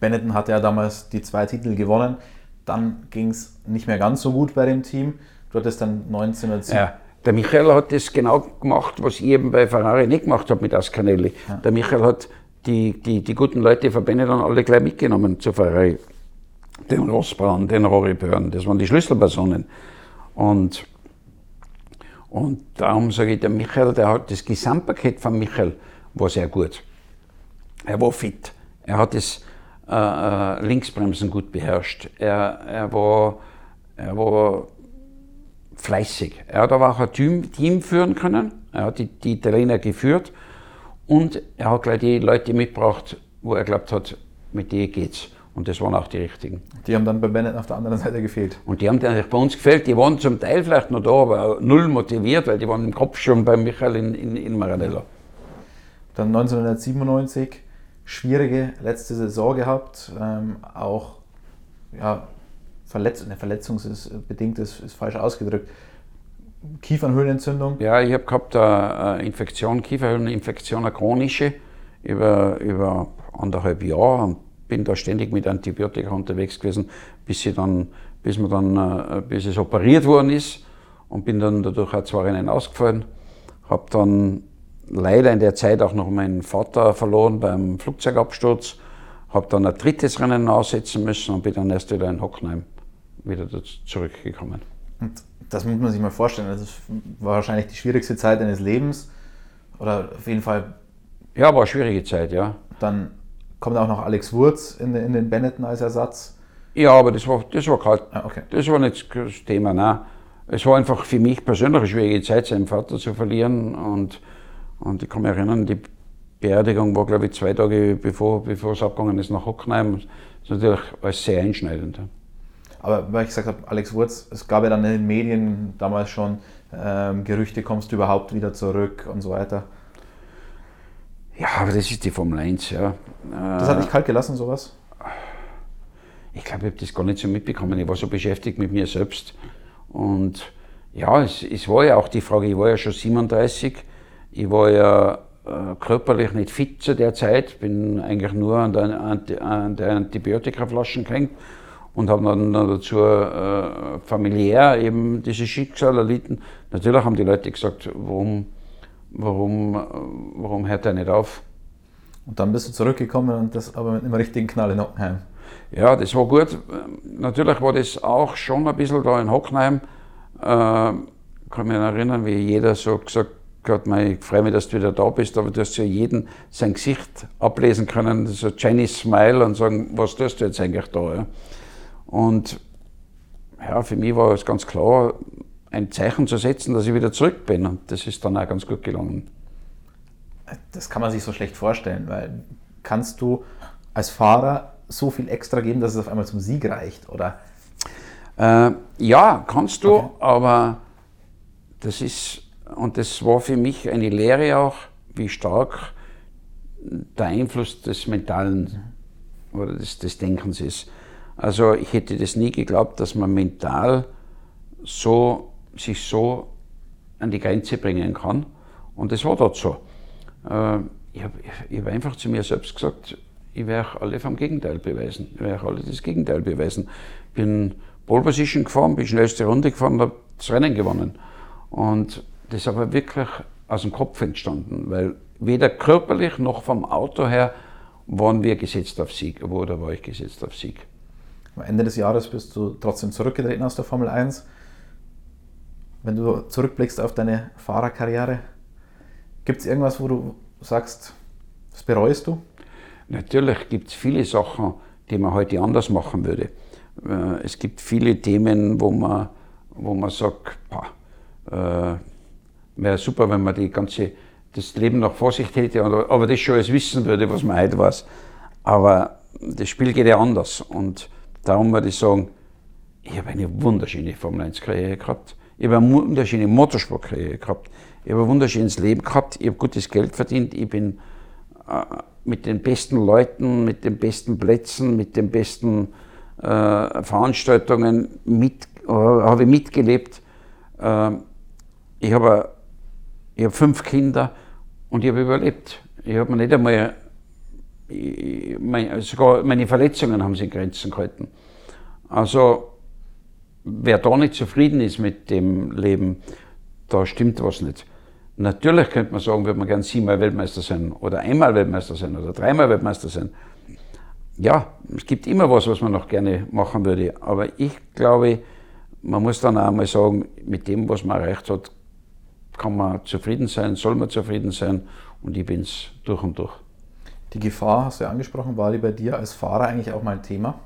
Benetton hatte ja damals die zwei Titel gewonnen. Dann ging es nicht mehr ganz so gut bei dem Team. Du hattest dann 1907. Ja, der Michael hat das genau gemacht, was ich eben bei Ferrari nicht gemacht habe mit Ascanelli. Ja. Der Michael hat die, die, die guten Leute von Benetton alle gleich mitgenommen zur Ferrari. Den Rossbraun, den Rory Byrne, das waren die Schlüsselpersonen. Und, und darum sage ich, der Michael, der hat das Gesamtpaket von Michael war sehr gut. Er war fit. Er hat das äh, äh, Linksbremsen gut beherrscht. Er, er, war, er war fleißig. Er hat aber auch ein Team, Team führen können. Er hat die, die Italiener geführt und er hat gleich die Leute mitgebracht, wo er glaubt hat, mit denen geht's. Und das waren auch die richtigen. Die haben dann bei Bennett auf der anderen Seite gefehlt. Und die haben dann bei uns gefehlt. Die waren zum Teil vielleicht noch da, aber null motiviert, weil die waren im Kopf schon bei Michael in, in, in Maranello. Dann 1997 schwierige letzte Saison gehabt. Ähm, auch ja, Verletz eine verletzungsbedingt ist, ist falsch ausgedrückt. Kiefernhöhlenentzündung? Ja, ich habe gehabt eine Infektion, Kieferhöhleninfektion, eine chronische, über, über anderthalb Jahre und bin da ständig mit Antibiotika unterwegs gewesen, bis, ich dann, bis, man dann, äh, bis es operiert worden ist und bin dann dadurch auch zwei Rennen ausgefallen. Habe dann leider in der Zeit auch noch meinen Vater verloren beim Flugzeugabsturz. Habe dann ein drittes Rennen aussetzen müssen und bin dann erst wieder in Hockenheim wieder zurückgekommen. Und das muss man sich mal vorstellen. Das war wahrscheinlich die schwierigste Zeit deines Lebens. Oder auf jeden Fall. Ja, war eine schwierige Zeit, ja. Dann kommt auch noch Alex Wurz in, in den Benetton als Ersatz. Ja, aber das war, das war kein, ah, okay. das war nicht das Thema. Nein. Es war einfach für mich persönlich eine schwierige Zeit, seinen Vater zu verlieren. Und und ich kann mich erinnern, die Beerdigung war, glaube ich, zwei Tage bevor, bevor es abgegangen ist nach Hockenheim. Das ist natürlich alles sehr einschneidend. Aber weil ich gesagt habe, Alex Wurz, es gab ja dann in den Medien damals schon ähm, Gerüchte, kommst du überhaupt wieder zurück und so weiter. Ja, aber das ist die Formel 1, ja. Das hat dich kalt gelassen, sowas? Ich glaube, ich habe das gar nicht so mitbekommen. Ich war so beschäftigt mit mir selbst. Und ja, es, es war ja auch die Frage, ich war ja schon 37 ich war ja äh, körperlich nicht fit zu der Zeit, bin eigentlich nur an der, an der Antibiotikaflaschen gehängt und habe dann dazu äh, familiär eben dieses Schicksal erlitten. Natürlich haben die Leute gesagt, warum, warum, warum hört er nicht auf? Und dann bist du zurückgekommen und das aber mit einem richtigen Knall in Hockenheim. Ja, das war gut. Natürlich war das auch schon ein bisschen da in Hockenheim. Äh, kann mich erinnern, wie jeder so gesagt Gott, ich freue mich, dass du wieder da bist, aber du hast ja jeden sein Gesicht ablesen können, so Chinese Smile und sagen, was tust du jetzt eigentlich da? Ja? Und ja, für mich war es ganz klar, ein Zeichen zu setzen, dass ich wieder zurück bin und das ist dann auch ganz gut gelungen. Das kann man sich so schlecht vorstellen, weil kannst du als Fahrer so viel extra geben, dass es auf einmal zum Sieg reicht, oder? Äh, ja, kannst du, okay. aber das ist und das war für mich eine Lehre auch, wie stark der Einfluss des Mentalen oder des, des Denkens ist. Also ich hätte das nie geglaubt, dass man mental so, sich so an die Grenze bringen kann. Und das war dort so. Äh, ich habe hab einfach zu mir selbst gesagt, ich werde alle vom Gegenteil beweisen. Ich werde alle das Gegenteil beweisen. Bin Pole Position gefahren, bin schnellste Runde gefahren, habe das Rennen gewonnen. Und das ist aber wirklich aus dem Kopf entstanden, weil weder körperlich noch vom Auto her waren wir gesetzt auf Sieg, oder war ich gesetzt auf Sieg. Am Ende des Jahres bist du trotzdem zurückgetreten aus der Formel 1. Wenn du zurückblickst auf deine Fahrerkarriere, gibt es irgendwas, wo du sagst, das bereust du? Natürlich gibt es viele Sachen, die man heute anders machen würde. Äh, es gibt viele Themen, wo man, wo man sagt, äh, wäre super, wenn man die ganze, das Leben noch vor sich hätte, aber das schon alles wissen würde, was man heute weiß. Aber das Spiel geht ja anders. Und darum würde ich sagen, ich habe eine wunderschöne Formel 1-Karriere gehabt. Ich habe eine wunderschöne Motorsportkarriere gehabt. Ich habe ein wunderschönes Leben gehabt. Ich habe gutes Geld verdient. Ich bin mit den besten Leuten, mit den besten Plätzen, mit den besten äh, Veranstaltungen mit, äh, habe ich mitgelebt. Äh, ich habe ich hab fünf Kinder und ich habe überlebt. Ich habe mir nicht einmal, sogar meine Verletzungen haben sich in Grenzen gehalten. Also, wer da nicht zufrieden ist mit dem Leben, da stimmt was nicht. Natürlich könnte man sagen, würde man gern siebenmal Weltmeister sein oder einmal Weltmeister sein oder dreimal Weltmeister sein. Ja, es gibt immer was, was man noch gerne machen würde. Aber ich glaube, man muss dann auch mal sagen, mit dem, was man erreicht hat, kann man zufrieden sein, soll man zufrieden sein und ich bin es durch und durch. Die Gefahr hast du ja angesprochen, war die bei dir als Fahrer eigentlich auch mal ein Thema?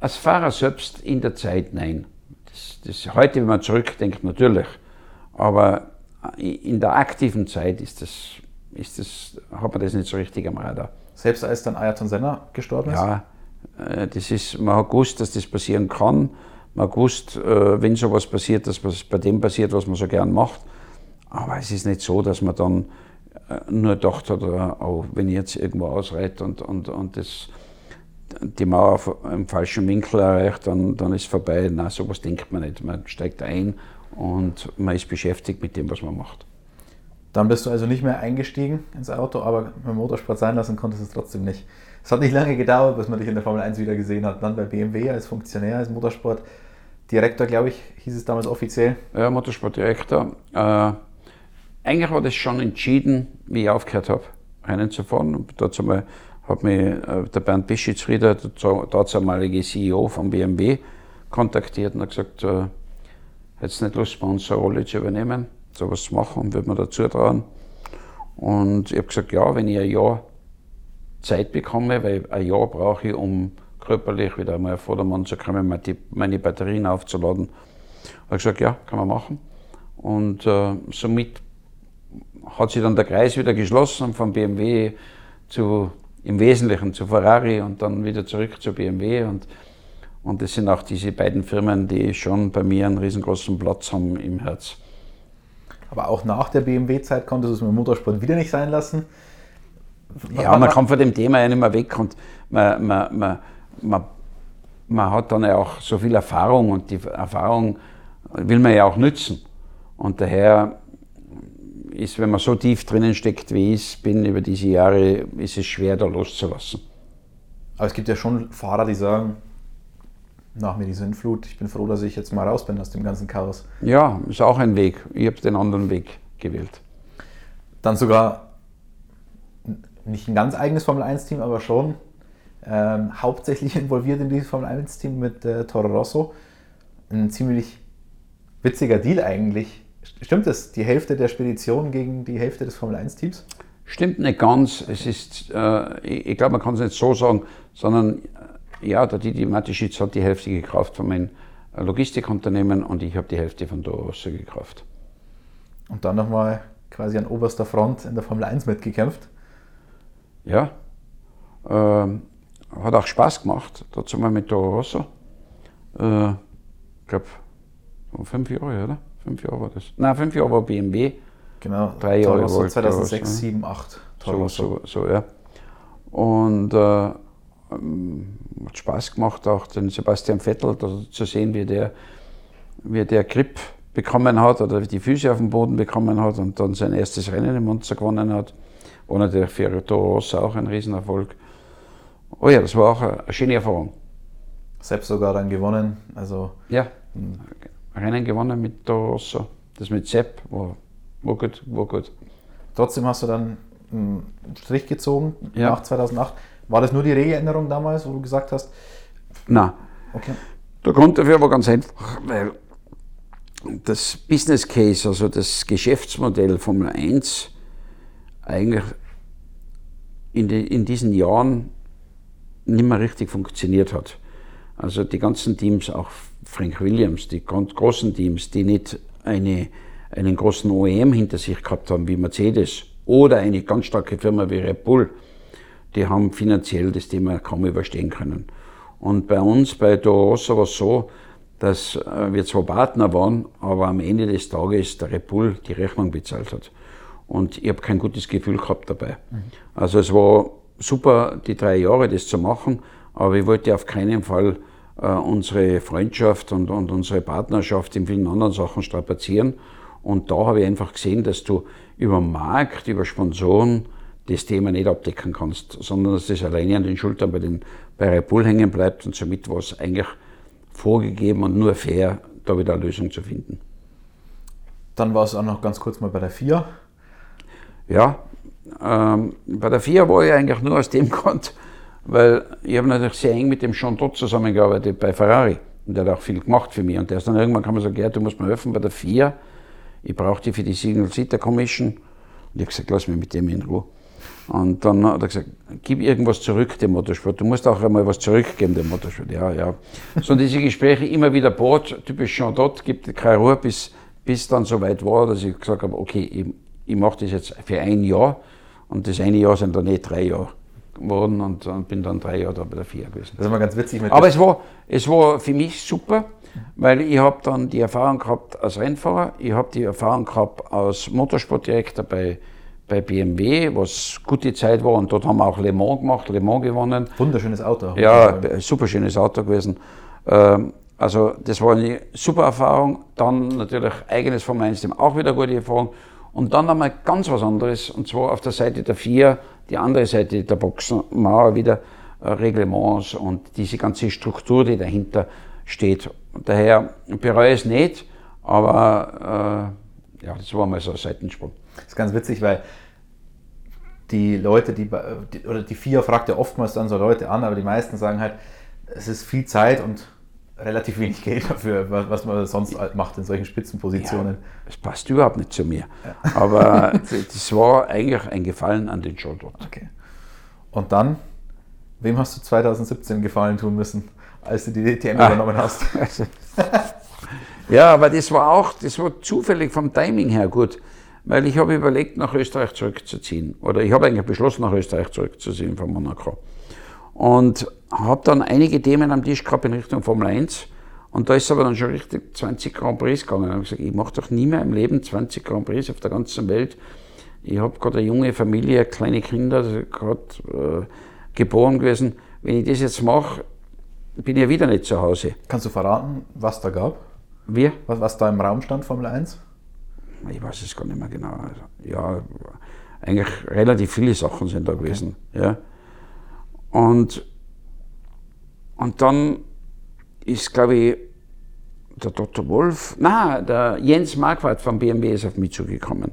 Als Fahrer selbst in der Zeit nein. Das, das, heute, wenn man zurückdenkt, natürlich. Aber in der aktiven Zeit ist das, ist das, hat man das nicht so richtig am Radar. Selbst als dann Ayrton Senna gestorben ist? Ja, äh, das ist, man hat gewusst, dass das passieren kann. Man hat gewusst, äh, wenn sowas passiert, dass was bei dem passiert, was man so gern macht. Aber es ist nicht so, dass man dann nur gedacht hat, oh, wenn ich jetzt irgendwo ausreite und, und, und das, die Mauer im falschen Winkel erreicht, dann, dann ist es vorbei. Nein, sowas denkt man nicht. Man steigt ein und man ist beschäftigt mit dem, was man macht. Dann bist du also nicht mehr eingestiegen ins Auto, aber beim Motorsport sein lassen konntest du es trotzdem nicht. Es hat nicht lange gedauert, bis man dich in der Formel 1 wieder gesehen hat. Dann bei BMW als Funktionär, als Motorsportdirektor, glaube ich, hieß es damals offiziell. Ja, Motorsportdirektor. Äh, eigentlich war das schon entschieden, wie ich aufgehört habe, Rennen zu fahren. Und dazu mal hat mich äh, der Bernd Bischitzrieder, der damalige CEO von BMW, kontaktiert und hat gesagt, äh, hätte nicht Lust, bei uns eine Rolle zu übernehmen, sowas zu machen, würde man dazu trauen. Und ich habe gesagt, ja, wenn ich ein Jahr Zeit bekomme, weil ein Jahr brauche ich, um körperlich wieder einmal auf Vordermann zu kommen, meine Batterien aufzuladen. habe ich gesagt, ja, kann man machen. Und äh, somit hat sich dann der Kreis wieder geschlossen von BMW zu, im Wesentlichen zu Ferrari und dann wieder zurück zu BMW. Und und das sind auch diese beiden Firmen, die schon bei mir einen riesengroßen Platz haben im Herz. Aber auch nach der BMW-Zeit konntest du es mit dem Motorsport wieder nicht sein lassen? Ja, man kommt von dem Thema ja nicht mehr weg und man, man, man, man, man hat dann ja auch so viel Erfahrung und die Erfahrung will man ja auch nützen. Und daher ist, wenn man so tief drinnen steckt, wie ich bin über diese Jahre, ist es schwer, da loszulassen. Aber es gibt ja schon Fahrer, die sagen, nach mir die Sinnflut. Ich bin froh, dass ich jetzt mal raus bin aus dem ganzen Chaos. Ja, ist auch ein Weg. Ich habe den anderen Weg gewählt. Dann sogar nicht ein ganz eigenes Formel-1-Team, aber schon ähm, hauptsächlich involviert in dieses Formel-1-Team mit äh, Toro Rosso. Ein ziemlich witziger Deal eigentlich. Stimmt das? Die Hälfte der Spedition gegen die Hälfte des Formel-1-Teams? Stimmt nicht ganz. Es ist, äh, ich glaube, man kann es nicht so sagen, sondern ja, der Didi Matischitz hat die Hälfte gekauft von meinem Logistikunternehmen und ich habe die Hälfte von Dorosso gekauft. Und dann nochmal quasi an oberster Front in der Formel 1 mitgekämpft? Ja, ähm, hat auch Spaß gemacht, dazu mal mit Toro Rosso. Äh, ich glaube, fünf Jahre, oder? Fünf Jahre war das. Nein, fünf Jahre war BMW. Genau, drei Jahre Rosso 2006, 2007, 2008. So, so, so, ja. Und äh, ähm, hat Spaß gemacht, auch den Sebastian Vettel zu sehen, wie der, wie der Grip bekommen hat oder die Füße auf dem Boden bekommen hat und dann sein erstes Rennen im Monza gewonnen hat. Und natürlich für Toro Rosso auch ein Riesenerfolg. Oh ja, das war auch eine, schöne Erfahrung. Selbst sogar dann gewonnen. Also ja, Rennen gewonnen mit Toro Rosso. Das mit Sepp war, war, gut, war gut. Trotzdem hast du dann einen Strich gezogen ja. nach 2008. War das nur die Regeländerung damals, wo du gesagt hast? Nein. Okay. Der Grund dafür war ganz einfach, weil das Business Case, also das Geschäftsmodell Formel 1, eigentlich in, die, in diesen Jahren nicht mehr richtig funktioniert hat. Also die ganzen Teams, auch Frank Williams, die ganz großen Teams, die nicht eine, einen großen OEM hinter sich gehabt haben wie Mercedes oder eine ganz starke Firma wie Red Bull, die haben finanziell das Thema kaum überstehen können. Und bei uns, bei Dorosa war es so, dass äh, wir zwar Partner waren, aber am Ende des Tages der Red Bull die Rechnung bezahlt hat. und ich habe kein gutes Gefühl gehabt dabei. Mhm. Also es war super, die drei Jahre das zu machen, aber ich wollte auf keinen Fall unsere Freundschaft und, und unsere Partnerschaft in vielen anderen Sachen strapazieren. Und da habe ich einfach gesehen, dass du über Markt, über Sponsoren das Thema nicht abdecken kannst, sondern dass das alleine an den Schultern bei, den, bei Red Bull hängen bleibt und somit war es eigentlich vorgegeben und nur fair, da wieder eine Lösung zu finden. Dann war es auch noch ganz kurz mal bei der FIA. Ja, ähm, bei der FIA war ich eigentlich nur aus dem Grund, weil ich habe natürlich sehr eng mit dem Jean Todt zusammengearbeitet bei Ferrari und der hat auch viel gemacht für mich. Und der ist dann irgendwann kam er so, Gerd, du musst mir helfen bei der FIA. Ich brauche die für die Signal Sitter Commission. Und ich habe gesagt, lass mich mit dem in Ruhe. Und dann hat er gesagt, gib irgendwas zurück dem Motorsport. Du musst auch einmal was zurückgeben dem Motorsport. Ja, ja. So diese Gespräche immer wieder Bord, typisch Jean Dott, gibt keine Ruhe, bis, bis dann so weit war, dass ich gesagt habe, okay, ich, ich mache das jetzt für ein Jahr. Und das eine Jahr sind dann nicht drei Jahre geworden und, und bin dann drei Jahre da bei der FIA gewesen. Das ist mal ganz witzig. Aber es war, es war für mich super, weil ich habe dann die Erfahrung gehabt als Rennfahrer, ich habe die Erfahrung gehabt als Motorsportdirektor bei bei BMW, was gute Zeit war. Und dort haben wir auch Le Mans gemacht, Le Mans gewonnen. Wunderschönes Auto. Ja, super schönes Auto gewesen. Ähm, also das war eine super Erfahrung. Dann natürlich eigenes Formel 1 Team, auch wieder gute Erfahrung. Und dann einmal ganz was anderes, und zwar auf der Seite der vier, die andere Seite der Boxenmauer wieder äh, Reglements und diese ganze Struktur, die dahinter steht. daher bereue es nicht, aber äh, ja, das war mal so ein Seitensprung. Das ist ganz witzig, weil die Leute, die, die oder die vier fragt ja oftmals dann so Leute an, aber die meisten sagen halt, es ist viel Zeit und relativ wenig Geld dafür, was man sonst halt macht in solchen Spitzenpositionen. Ja, das passt überhaupt nicht zu mir. Ja. Aber das war eigentlich ein Gefallen an den dort. Okay. Und dann, wem hast du 2017 Gefallen tun müssen, als du die DTM ah. übernommen hast? ja, aber das war auch, das war zufällig vom Timing her gut. Weil ich habe überlegt, nach Österreich zurückzuziehen. Oder ich habe eigentlich beschlossen, nach Österreich zurückzuziehen von Monaco. Und habe dann einige Themen am Tisch gehabt in Richtung Formel 1. Und da ist aber dann schon richtig 20 Grand Prix gegangen. Ich habe gesagt, ich mache doch nie mehr im Leben 20 Grand Prix auf der ganzen Welt. Ich habe gerade eine junge Familie, kleine Kinder, gerade äh, geboren gewesen. Wenn ich das jetzt mache, bin ich ja wieder nicht zu Hause. Kannst du verraten, was da gab? Wir? Was, was da im Raum stand, Formel 1? ich weiß es gar nicht mehr genau. Also, ja, eigentlich relativ viele Sachen sind da gewesen. Okay. Ja. Und, und dann ist, glaube ich, der Dr. Wolf, na, der Jens Marquardt vom BMW ist auf mich zugekommen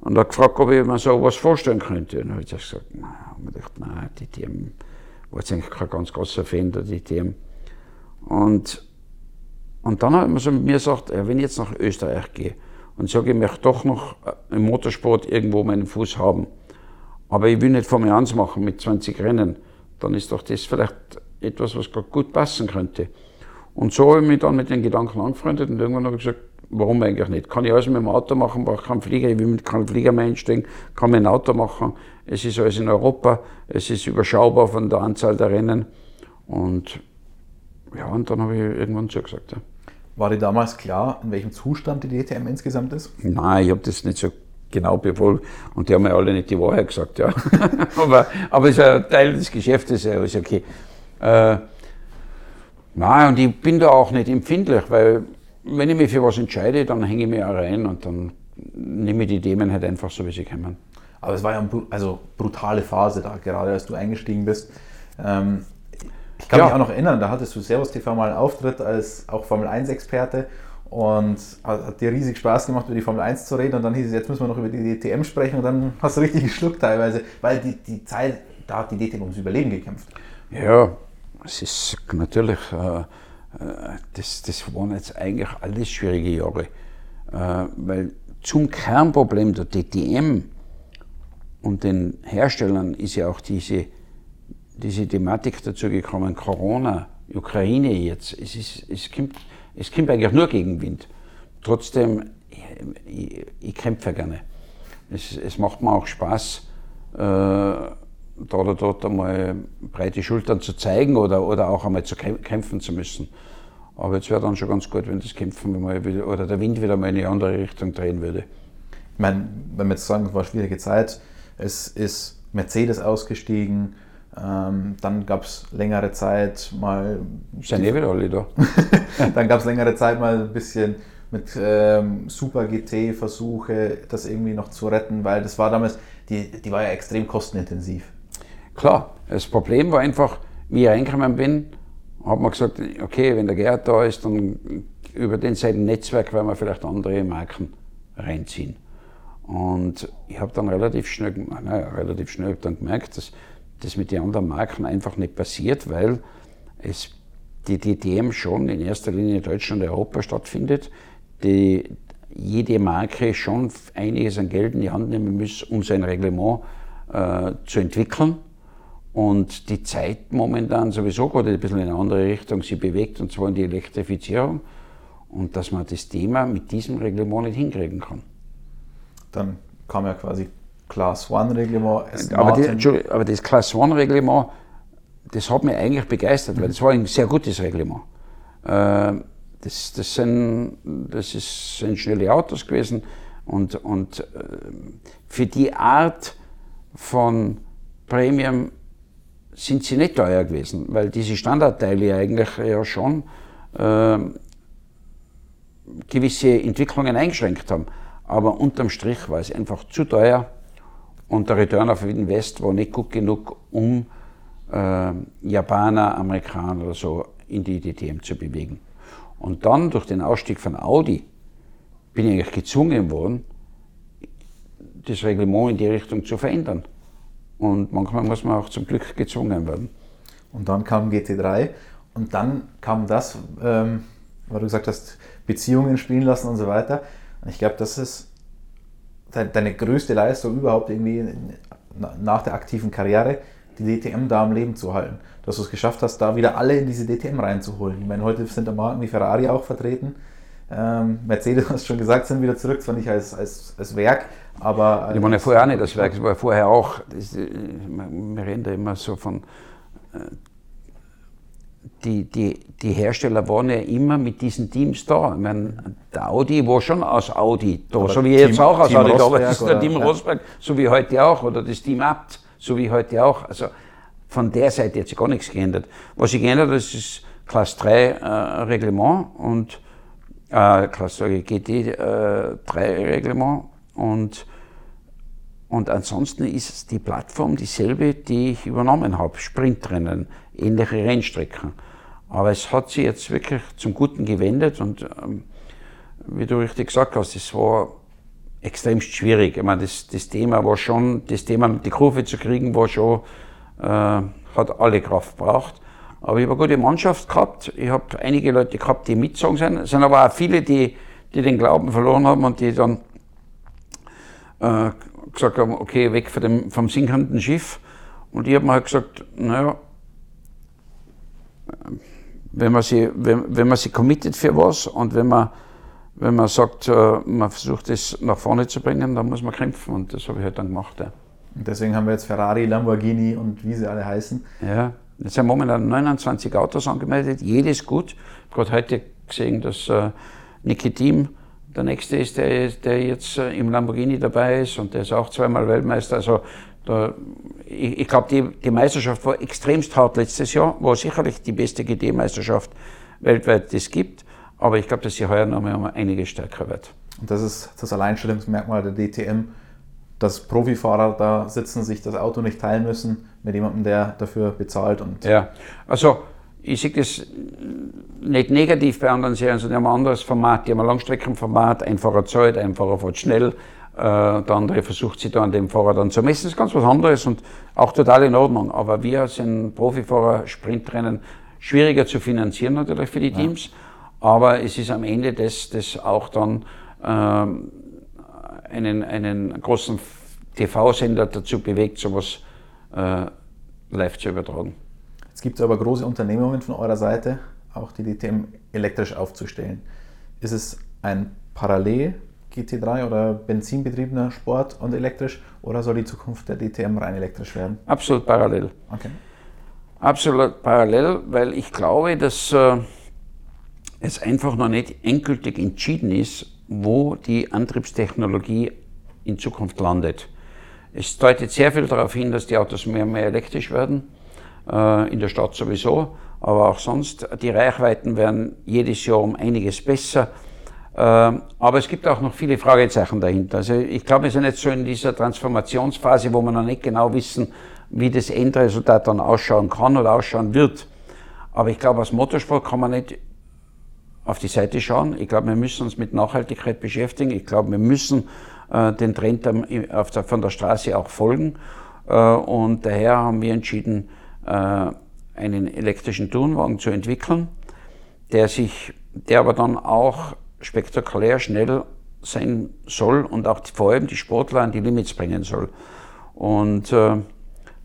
und hat gefragt, ob ich mir so was vorstellen könnte. Und dann habe ich gesagt, na, und ich gedacht, nein, die TM war jetzt eigentlich kein ganz großer Fan der TM. Und, und dann hat man so mit mir gesagt, wenn ich jetzt nach Österreich gehe, und sage, ich möchte doch noch äh, im Motorsport irgendwo meinen Fuß haben. Aber ich will nicht Formel 1 machen mit 20 Rennen. Dann ist doch das vielleicht etwas, was gut passen könnte. Und so habe ich mich dann mit den Gedanken angefreundet und irgendwann habe ich gesagt, warum eigentlich nicht? Kann ich alles mit dem Auto machen, brauche keinen Flieger, ich will mit keinem Flieger mehr einsteigen, kann mir ein Auto machen. Es ist alles in Europa, es ist überschaubar von der Anzahl der Rennen. Und ja, und dann habe ich irgendwann zugesagt. Ja. War dir damals klar, in welchem Zustand die DTM insgesamt ist? Nein, ich habe das nicht so genau befolgt und die haben mir alle nicht die Wahrheit gesagt. Ja. aber, aber es ist ein Teil des Geschäftes, ja, ist okay. Äh, nein, und ich bin da auch nicht empfindlich, weil wenn ich mich für was entscheide, dann hänge ich mich auch rein und dann nehme ich die Themen halt einfach so, wie sie kommen. Aber es war ja eine also brutale Phase da, gerade als du eingestiegen bist. Ähm, ich kann ja. mich auch noch erinnern, da hattest du Servus TV mal einen Auftritt als auch Formel 1-Experte und hat, dir riesig Spaß gemacht, über die Formel 1 zu reden. Und dann hieß es, jetzt müssen wir noch über die DTM sprechen. Und dann hast du richtig geschluckt teilweise, weil die, die Zeit, da hat die DTM ums Überleben gekämpft. Ja, es ist natürlich, äh, äh, das, das waren jetzt eigentlich alles schwierige Jahre. Äh, weil zum Kernproblem der DTM und den Herstellern ist ja auch diese diese Thematik dazu gekommen, Corona, Ukraine jetzt, es, ist, es, kommt, es kommt eigentlich nur Gegenwind. Trotzdem, ich, ich, ich kämpfe gerne. Es, es, macht mir auch Spaß, äh, da oder dort einmal breite Schultern zu zeigen oder, oder auch einmal zu kämpfen zu müssen. Aber jetzt wäre dann schon ganz gut, wenn das Kämpfen mal wieder, oder der Wind wieder mal in eine andere Richtung drehen würde. Ich meine, wenn wir jetzt sagen, es war eine schwierige Zeit, es ist Mercedes ausgestiegen, ähm, dann gab es längere Zeit mal. Dann gab es längere Zeit mal ein bisschen mit ähm, Super GT-Versuche, das irgendwie noch zu retten, weil das war damals, die, die war ja extrem kostenintensiv. Klar, das Problem war einfach, wie ich reingekommen bin, hat man gesagt, okay, wenn der Gerhard da ist, dann über den seinen Netzwerk werden wir vielleicht andere Marken reinziehen. Und ich habe dann relativ schnell, naja, relativ schnell dann gemerkt, dass das mit den anderen Marken einfach nicht passiert, weil es die DTM schon in erster Linie in Deutschland und Europa stattfindet, die jede Marke schon einiges an Geld in die Hand nehmen muss, um sein Reglement äh, zu entwickeln. Und die Zeit momentan sowieso gerade ein bisschen in eine andere Richtung sich bewegt, und zwar in die Elektrifizierung. Und dass man das Thema mit diesem Reglement nicht hinkriegen kann. Dann kam ja quasi Class One Reglement. Aber, die, aber, das Class One Reglement, das hat mich eigentlich begeistert, weil das war ein sehr gutes Reglement. Äh, das, das, sind, das ist, sind schnelle Autos gewesen und, und äh, für die Art von Premium sind sie nicht teuer gewesen, weil diese Standardteile eigentlich ja schon äh, gewisse Entwicklungen eingeschränkt haben. Aber unterm Strich war es einfach zu teuer und der Return of Invest war nicht gut genug, um äh, Japaner, Amerikaner oder so in die DTM zu bewegen. Und dann durch den Ausstieg von Audi bin ich eigentlich gezwungen worden, das Reglement in die Richtung zu verändern. Und manchmal muss man auch zum Glück gezwungen werden. Und dann kam GT3 und dann kam das, ähm, weil du gesagt hast, Beziehungen spielen lassen und so weiter. Und ich glaube, das ist deine größte Leistung überhaupt irgendwie nach der aktiven Karriere, die DTM da am Leben zu halten. Dass du es geschafft hast, da wieder alle in diese DTM reinzuholen. Ich meine, heute sind da Marken wie Ferrari auch vertreten. Ähm, Mercedes, hast schon gesagt, sind wieder zurück, zwar nicht als, als, als Werk, aber. Als, ich meine vorher auch nicht das Werk, es war vorher auch, das, äh, wir reden da immer so von äh, die, die, die Hersteller waren ja immer mit diesen Teams da. Ich meine, der Audi war schon aus Audi da, aber so wie Team, jetzt auch aus Team Audi da, aber das ist der Team ja. Rosberg, so wie heute auch, oder das Team Abt, so wie heute auch. Also von der Seite hat sich gar nichts geändert. Was sich geändert hat, ist das Class 3 äh, Reglement und äh, Class GT äh, 3 Reglement und und ansonsten ist die Plattform dieselbe, die ich übernommen habe. Sprintrennen, ähnliche Rennstrecken. Aber es hat sich jetzt wirklich zum Guten gewendet und ähm, wie du richtig gesagt hast, es war extrem schwierig. Ich meine, das, das Thema war schon, das Thema die Kurve zu kriegen, war schon, äh, hat alle Kraft gebraucht. Aber ich habe eine gute Mannschaft gehabt. Ich habe einige Leute gehabt, die mitgezogen sind. Es sind aber auch viele, die, die den Glauben verloren haben und die dann äh, gesagt haben, okay, weg von dem, vom sinkenden Schiff. Und ich habe mir halt gesagt, naja, wenn man sich, wenn, wenn man sich committet für was und wenn man, wenn man sagt, äh, man versucht es nach vorne zu bringen, dann muss man kämpfen und das habe ich halt dann gemacht. Ja. Und deswegen haben wir jetzt Ferrari, Lamborghini und wie sie alle heißen. Ja, jetzt sind momentan 29 Autos angemeldet, jedes gut. Ich habe gerade heute gesehen, dass äh, Niki Team der nächste ist, der, der jetzt äh, im Lamborghini dabei ist und der ist auch zweimal Weltmeister. Also da, ich, ich glaube, die, die Meisterschaft war extremst hart letztes Jahr, war sicherlich die beste GT-Meisterschaft weltweit, die es gibt. Aber ich glaube, dass sie heuer noch mal um einiges stärker wird. Und das ist das Alleinstellungsmerkmal der DTM, dass Profifahrer da sitzen, sich das Auto nicht teilen müssen mit jemandem, der dafür bezahlt. Und ja, also ich sehe das nicht negativ bei anderen Serien, sondern die haben ein anderes Format. Die haben ein Langstreckenformat, ein Fahrer zahlt, ein Fahrer fährt schnell. Äh, der andere versucht sich da an dem Fahrer dann zu messen. Das ist ganz was anderes und auch total in Ordnung. Aber wir sind Profifahrer, Sprintrennen, schwieriger zu finanzieren natürlich für die Teams. Ja. Aber es ist am Ende das, das auch dann ähm, einen, einen großen TV-Sender dazu bewegt, sowas äh, live zu übertragen. Es gibt aber große Unternehmungen von eurer Seite, auch die DTM elektrisch aufzustellen. Ist es ein Parallel GT3 oder benzinbetriebener Sport und elektrisch oder soll die Zukunft der DTM rein elektrisch werden? Absolut parallel. Okay. Absolut parallel, weil ich glaube, dass äh, es einfach noch nicht endgültig entschieden ist, wo die Antriebstechnologie in Zukunft landet. Es deutet sehr viel darauf hin, dass die Autos mehr und mehr elektrisch werden, äh, in der Stadt sowieso, aber auch sonst. Die Reichweiten werden jedes Jahr um einiges besser. Äh, aber es gibt auch noch viele Fragezeichen dahinter. Also ich glaube, wir sind jetzt so in dieser Transformationsphase, wo wir noch nicht genau wissen, wie das Endresultat dann ausschauen kann oder ausschauen wird. Aber ich glaube, als Motorsport kann man nicht auf die Seite schauen. Ich glaube, wir müssen uns mit Nachhaltigkeit beschäftigen. Ich glaube, wir müssen äh, den Trend der, von der Straße auch folgen. Äh, und daher haben wir entschieden, äh, einen elektrischen Tourenwagen zu entwickeln, der sich, der aber dann auch spektakulär schnell sein soll und auch vor allem die Sportler an die Limits bringen soll. Und äh,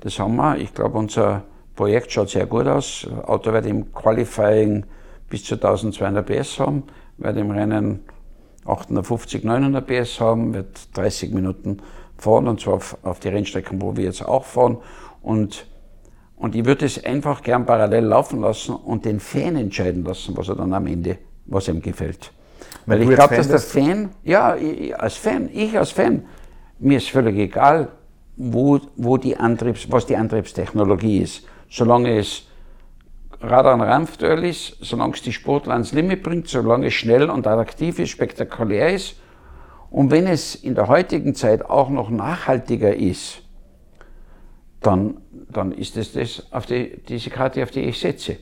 das haben wir. Ich glaube, unser Projekt schaut sehr gut aus. Auto wird im Qualifying bis zu 1200 PS haben, wird im Rennen 850, 900 PS haben, wird 30 Minuten fahren und zwar auf, auf die Rennstrecken, wo wir jetzt auch fahren. Und, und ich würde es einfach gern parallel laufen lassen und den Fan entscheiden lassen, was er dann am Ende, was ihm gefällt. Weil ich glaube, dass der Fan, ja, ich, als Fan, ich als Fan, mir ist völlig egal, wo, wo die Antriebs, was die Antriebstechnologie ist. Solange es Rad an Rampfduell ist, solange es die Sportler ans Limit bringt, solange es schnell und attraktiv ist, spektakulär ist. Und wenn es in der heutigen Zeit auch noch nachhaltiger ist, dann, dann ist es das auf die, diese Karte, auf die ich setze.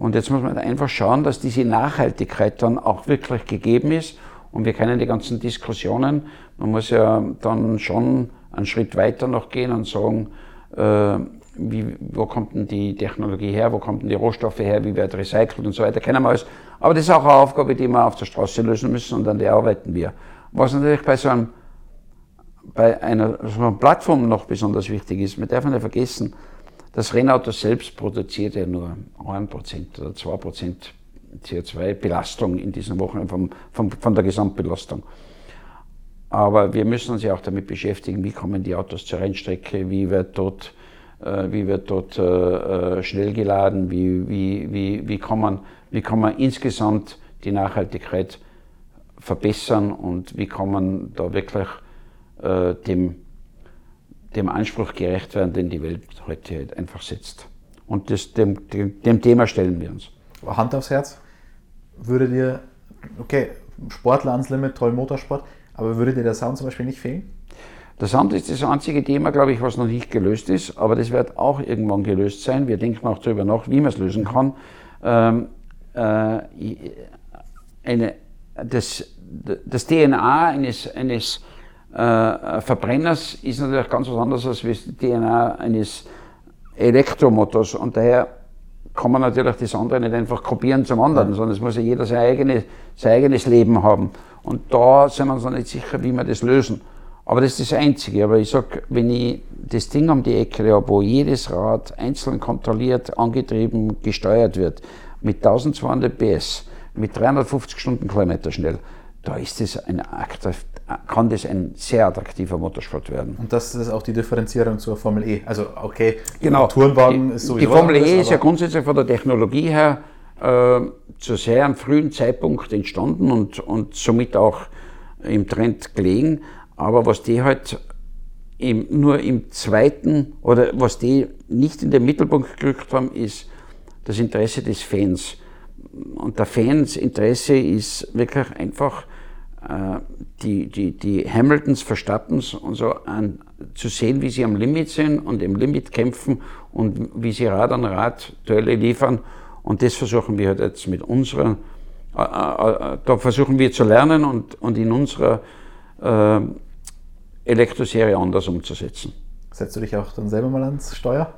Und jetzt muss man einfach schauen, dass diese Nachhaltigkeit dann auch wirklich gegeben ist. Und wir kennen die ganzen Diskussionen. Man muss ja dann schon einen Schritt weiter noch gehen und sagen, äh, wie, wo kommt denn die Technologie her, wo kommen denn die Rohstoffe her, wie wird recycelt und so weiter, kennen wir alles. Aber das ist auch eine Aufgabe, die wir auf der Straße lösen müssen und an der arbeiten wir. Was natürlich bei so einem, bei einer, so einer Plattform noch besonders wichtig ist, man darf nicht vergessen, das Rennauto selbst produziert ja nur 1% oder 2% CO2-Belastung in diesen Wochen vom, vom, von der Gesamtbelastung. Aber wir müssen uns ja auch damit beschäftigen, wie kommen die Autos zur Rennstrecke, wie wird dort äh, wie wird dort äh, äh, schnell geladen, wie, wie, wie, wie, kann man, wie kann man insgesamt die Nachhaltigkeit verbessern und wie kann man da wirklich dem, dem Anspruch gerecht werden, den die Welt heute einfach setzt. Und das, dem, dem, dem Thema stellen wir uns. Hand aufs Herz, würde dir, okay, Sportler ans Limit, toll Motorsport, aber würde dir der Sound zum Beispiel nicht fehlen? Der Sand ist das einzige Thema, glaube ich, was noch nicht gelöst ist, aber das wird auch irgendwann gelöst sein. Wir denken auch darüber nach, wie man es lösen kann. Ähm, äh, eine, das, das, DNA eines, eines äh, Verbrenners ist natürlich ganz was anderes als das DNA eines Elektromotors und daher kann man natürlich das andere nicht einfach kopieren zum anderen, sondern es muss ja jeder sein, eigene, sein eigenes Leben haben. Und da sind wir uns noch nicht sicher, wie wir das lösen. Aber das ist das Einzige. Aber ich sage, wenn ich das Ding um die Ecke habe, wo jedes Rad einzeln kontrolliert, angetrieben, gesteuert wird, mit 1200 PS, mit 350 Stundenkilometer schnell, da ist das ein kann das ein sehr attraktiver Motorsport werden. Und das ist auch die Differenzierung zur Formel E. Also okay, genau. Tourenwagen ist sowieso. Die Formel E ist ja grundsätzlich von der Technologie her äh, zu sehr einem frühen Zeitpunkt entstanden und, und somit auch im Trend gelegen. Aber was die halt im, nur im zweiten oder was die nicht in den Mittelpunkt gerückt haben, ist das Interesse des Fans. Und der Fans Interesse ist wirklich einfach die, die, die Hamiltons, Verstappens und so an, zu sehen, wie sie am Limit sind und im Limit kämpfen und wie sie Rad an Rad Duelle liefern. Und das versuchen wir halt jetzt mit unserer, äh, äh, da versuchen wir zu lernen und, und in unserer äh, Elektroserie anders umzusetzen. Setzt du dich auch dann selber mal ans Steuer?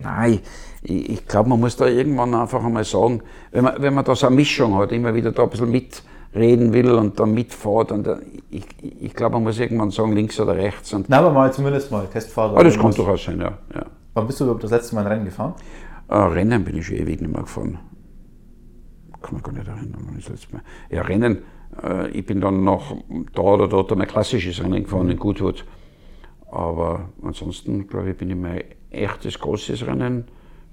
Nein, ich, ich glaube, man muss da irgendwann einfach einmal sagen, wenn man, wenn man da so eine Mischung hat, immer wieder da ein bisschen mitreden will und dann mitfährt, und ich, ich glaube, man muss irgendwann sagen, links oder rechts. Und Nein, aber mal zumindest mal Testfahrt. Ah, das kann durchaus sein, ja, ja. Wann bist du das letzte Mal ein Rennen gefahren? Äh, Rennen bin ich ewig nicht mehr gefahren. Kann man gar nicht erinnern, wann ich das letzte Mal. Ja, Rennen äh, ich bin dann noch da oder dort ein klassisches Rennen gefahren in Goodwood. Aber ansonsten, glaube ich, bin ich mein echtes großes Rennen,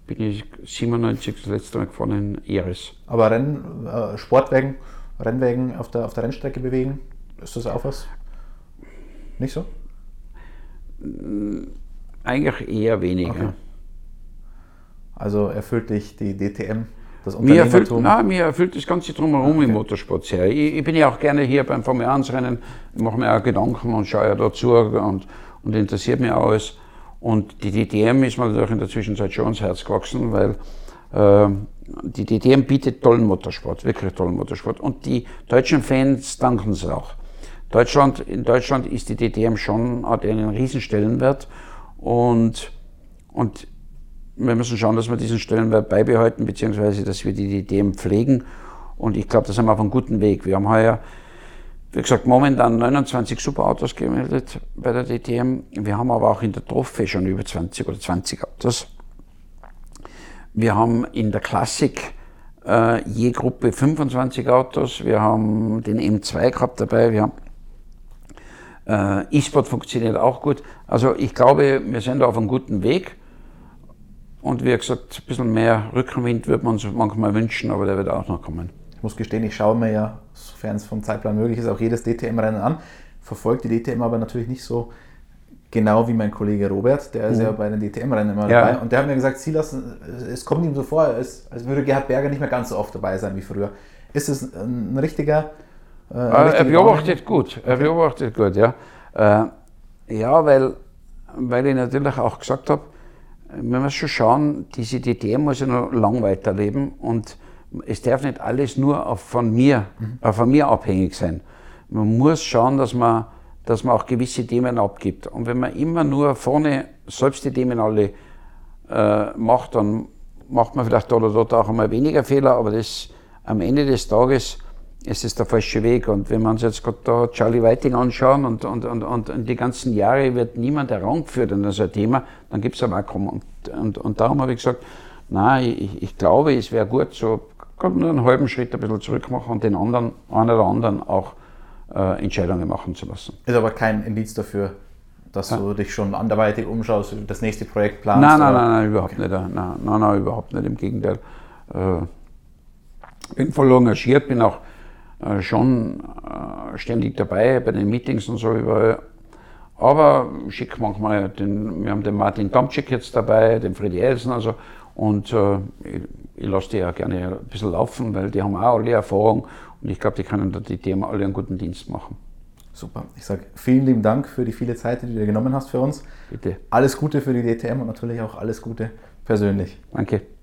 bin ich 97 das letzte Mal gefahren in Iris. Aber Rennen, äh, Sportwagen, Rennwagen auf der, auf der Rennstrecke bewegen, ist das auch was? Nicht so? Eigentlich eher weniger. Okay. Also erfüllt dich die DTM, das mir erfüllt, mir erfüllt das Ganze drumherum okay. im Motorsport sehr. Ich, ich, bin ja auch gerne hier beim Formel 1 Rennen, mache mir auch Gedanken und schaue ja dazu und, und interessiert mich alles. Und die DTM ist mir natürlich in der Zwischenzeit schon ans Herz gewachsen, weil äh, die DTM bietet tollen Motorsport, wirklich tollen Motorsport. Und die deutschen Fans danken es auch. Deutschland, in Deutschland ist die DTM schon, hat einen riesen Stellenwert und, und wir müssen schauen, dass wir diesen Stellenwert beibehalten, beziehungsweise dass wir die DTM pflegen. Und ich glaube, da sind wir auf einem guten Weg. Wir haben heuer, wie gesagt, momentan 29 Superautos gemeldet bei der DTM. Wir haben aber auch in der Trophy schon über 20 oder 20 Autos. Wir haben in der Klassik äh, je Gruppe 25 Autos. Wir haben den M2 gehabt dabei. Wir haben äh, E-Sport funktioniert auch gut. Also ich glaube, wir sind da auf einem guten Weg. Und wie gesagt, ein bisschen mehr Rückenwind würde man uns manchmal wünschen, aber der wird auch noch kommen. Ich muss gestehen, ich schaue mir ja, sofern es vom Zeitplan möglich ist, auch jedes DTM-Rennen an. Verfolgt die DTM aber natürlich nicht so genau wie mein Kollege Robert, der ist mhm. ja bei den DTM-Rennen immer ja. dabei. Und der hat mir gesagt, Silas, es kommt ihm so vor, als, als würde Gerhard Berger nicht mehr ganz so oft dabei sein wie früher. Ist es ein richtiger äh, er beobachtet gut, er beobachtet gut, ja. Äh, ja, weil, weil ich natürlich auch gesagt habe, wir müssen schon schauen, diese DTM muss ja noch lang weiterleben und es darf nicht alles nur von mir, mhm. von mir abhängig sein. Man muss schauen, dass man, dass man auch gewisse Themen abgibt. Und wenn man immer nur vorne selbst die Themen alle äh, macht, dann macht man vielleicht da oder dort auch einmal weniger Fehler, aber das am Ende des Tages es ist der falsche Weg. Und wenn wir uns jetzt gerade da Charlie Whiting anschauen und, und, und, und die ganzen Jahre wird niemand herangeführt an so ein Thema, dann gibt es ein Vakuum. Und, und, und darum habe ich gesagt, nein, ich, ich glaube, es wäre gut, so nur einen halben Schritt ein bisschen zurück machen und den anderen, einen oder anderen auch äh, Entscheidungen machen zu lassen. Ist aber kein Indiz dafür, dass ja. du dich schon anderweitig umschaust, das nächste Projekt planst? Nein, nein, nein, nein, überhaupt okay. nicht. Nein, nein, nein, überhaupt nicht. Im Gegenteil. Äh, bin voll engagiert, bin auch äh, schon äh, ständig dabei bei den Meetings und so überall. Aber schick manchmal den, wir haben den Martin Tomczyk jetzt dabei, den Freddy Elsen also, und äh, ich, ich lasse die ja gerne ein bisschen laufen, weil die haben auch alle Erfahrung und ich glaube, die können da die Themen alle einen guten Dienst machen. Super. Ich sage vielen lieben Dank für die viele Zeit, die du dir genommen hast für uns. Bitte. Alles Gute für die DTM und natürlich auch alles Gute persönlich. Danke.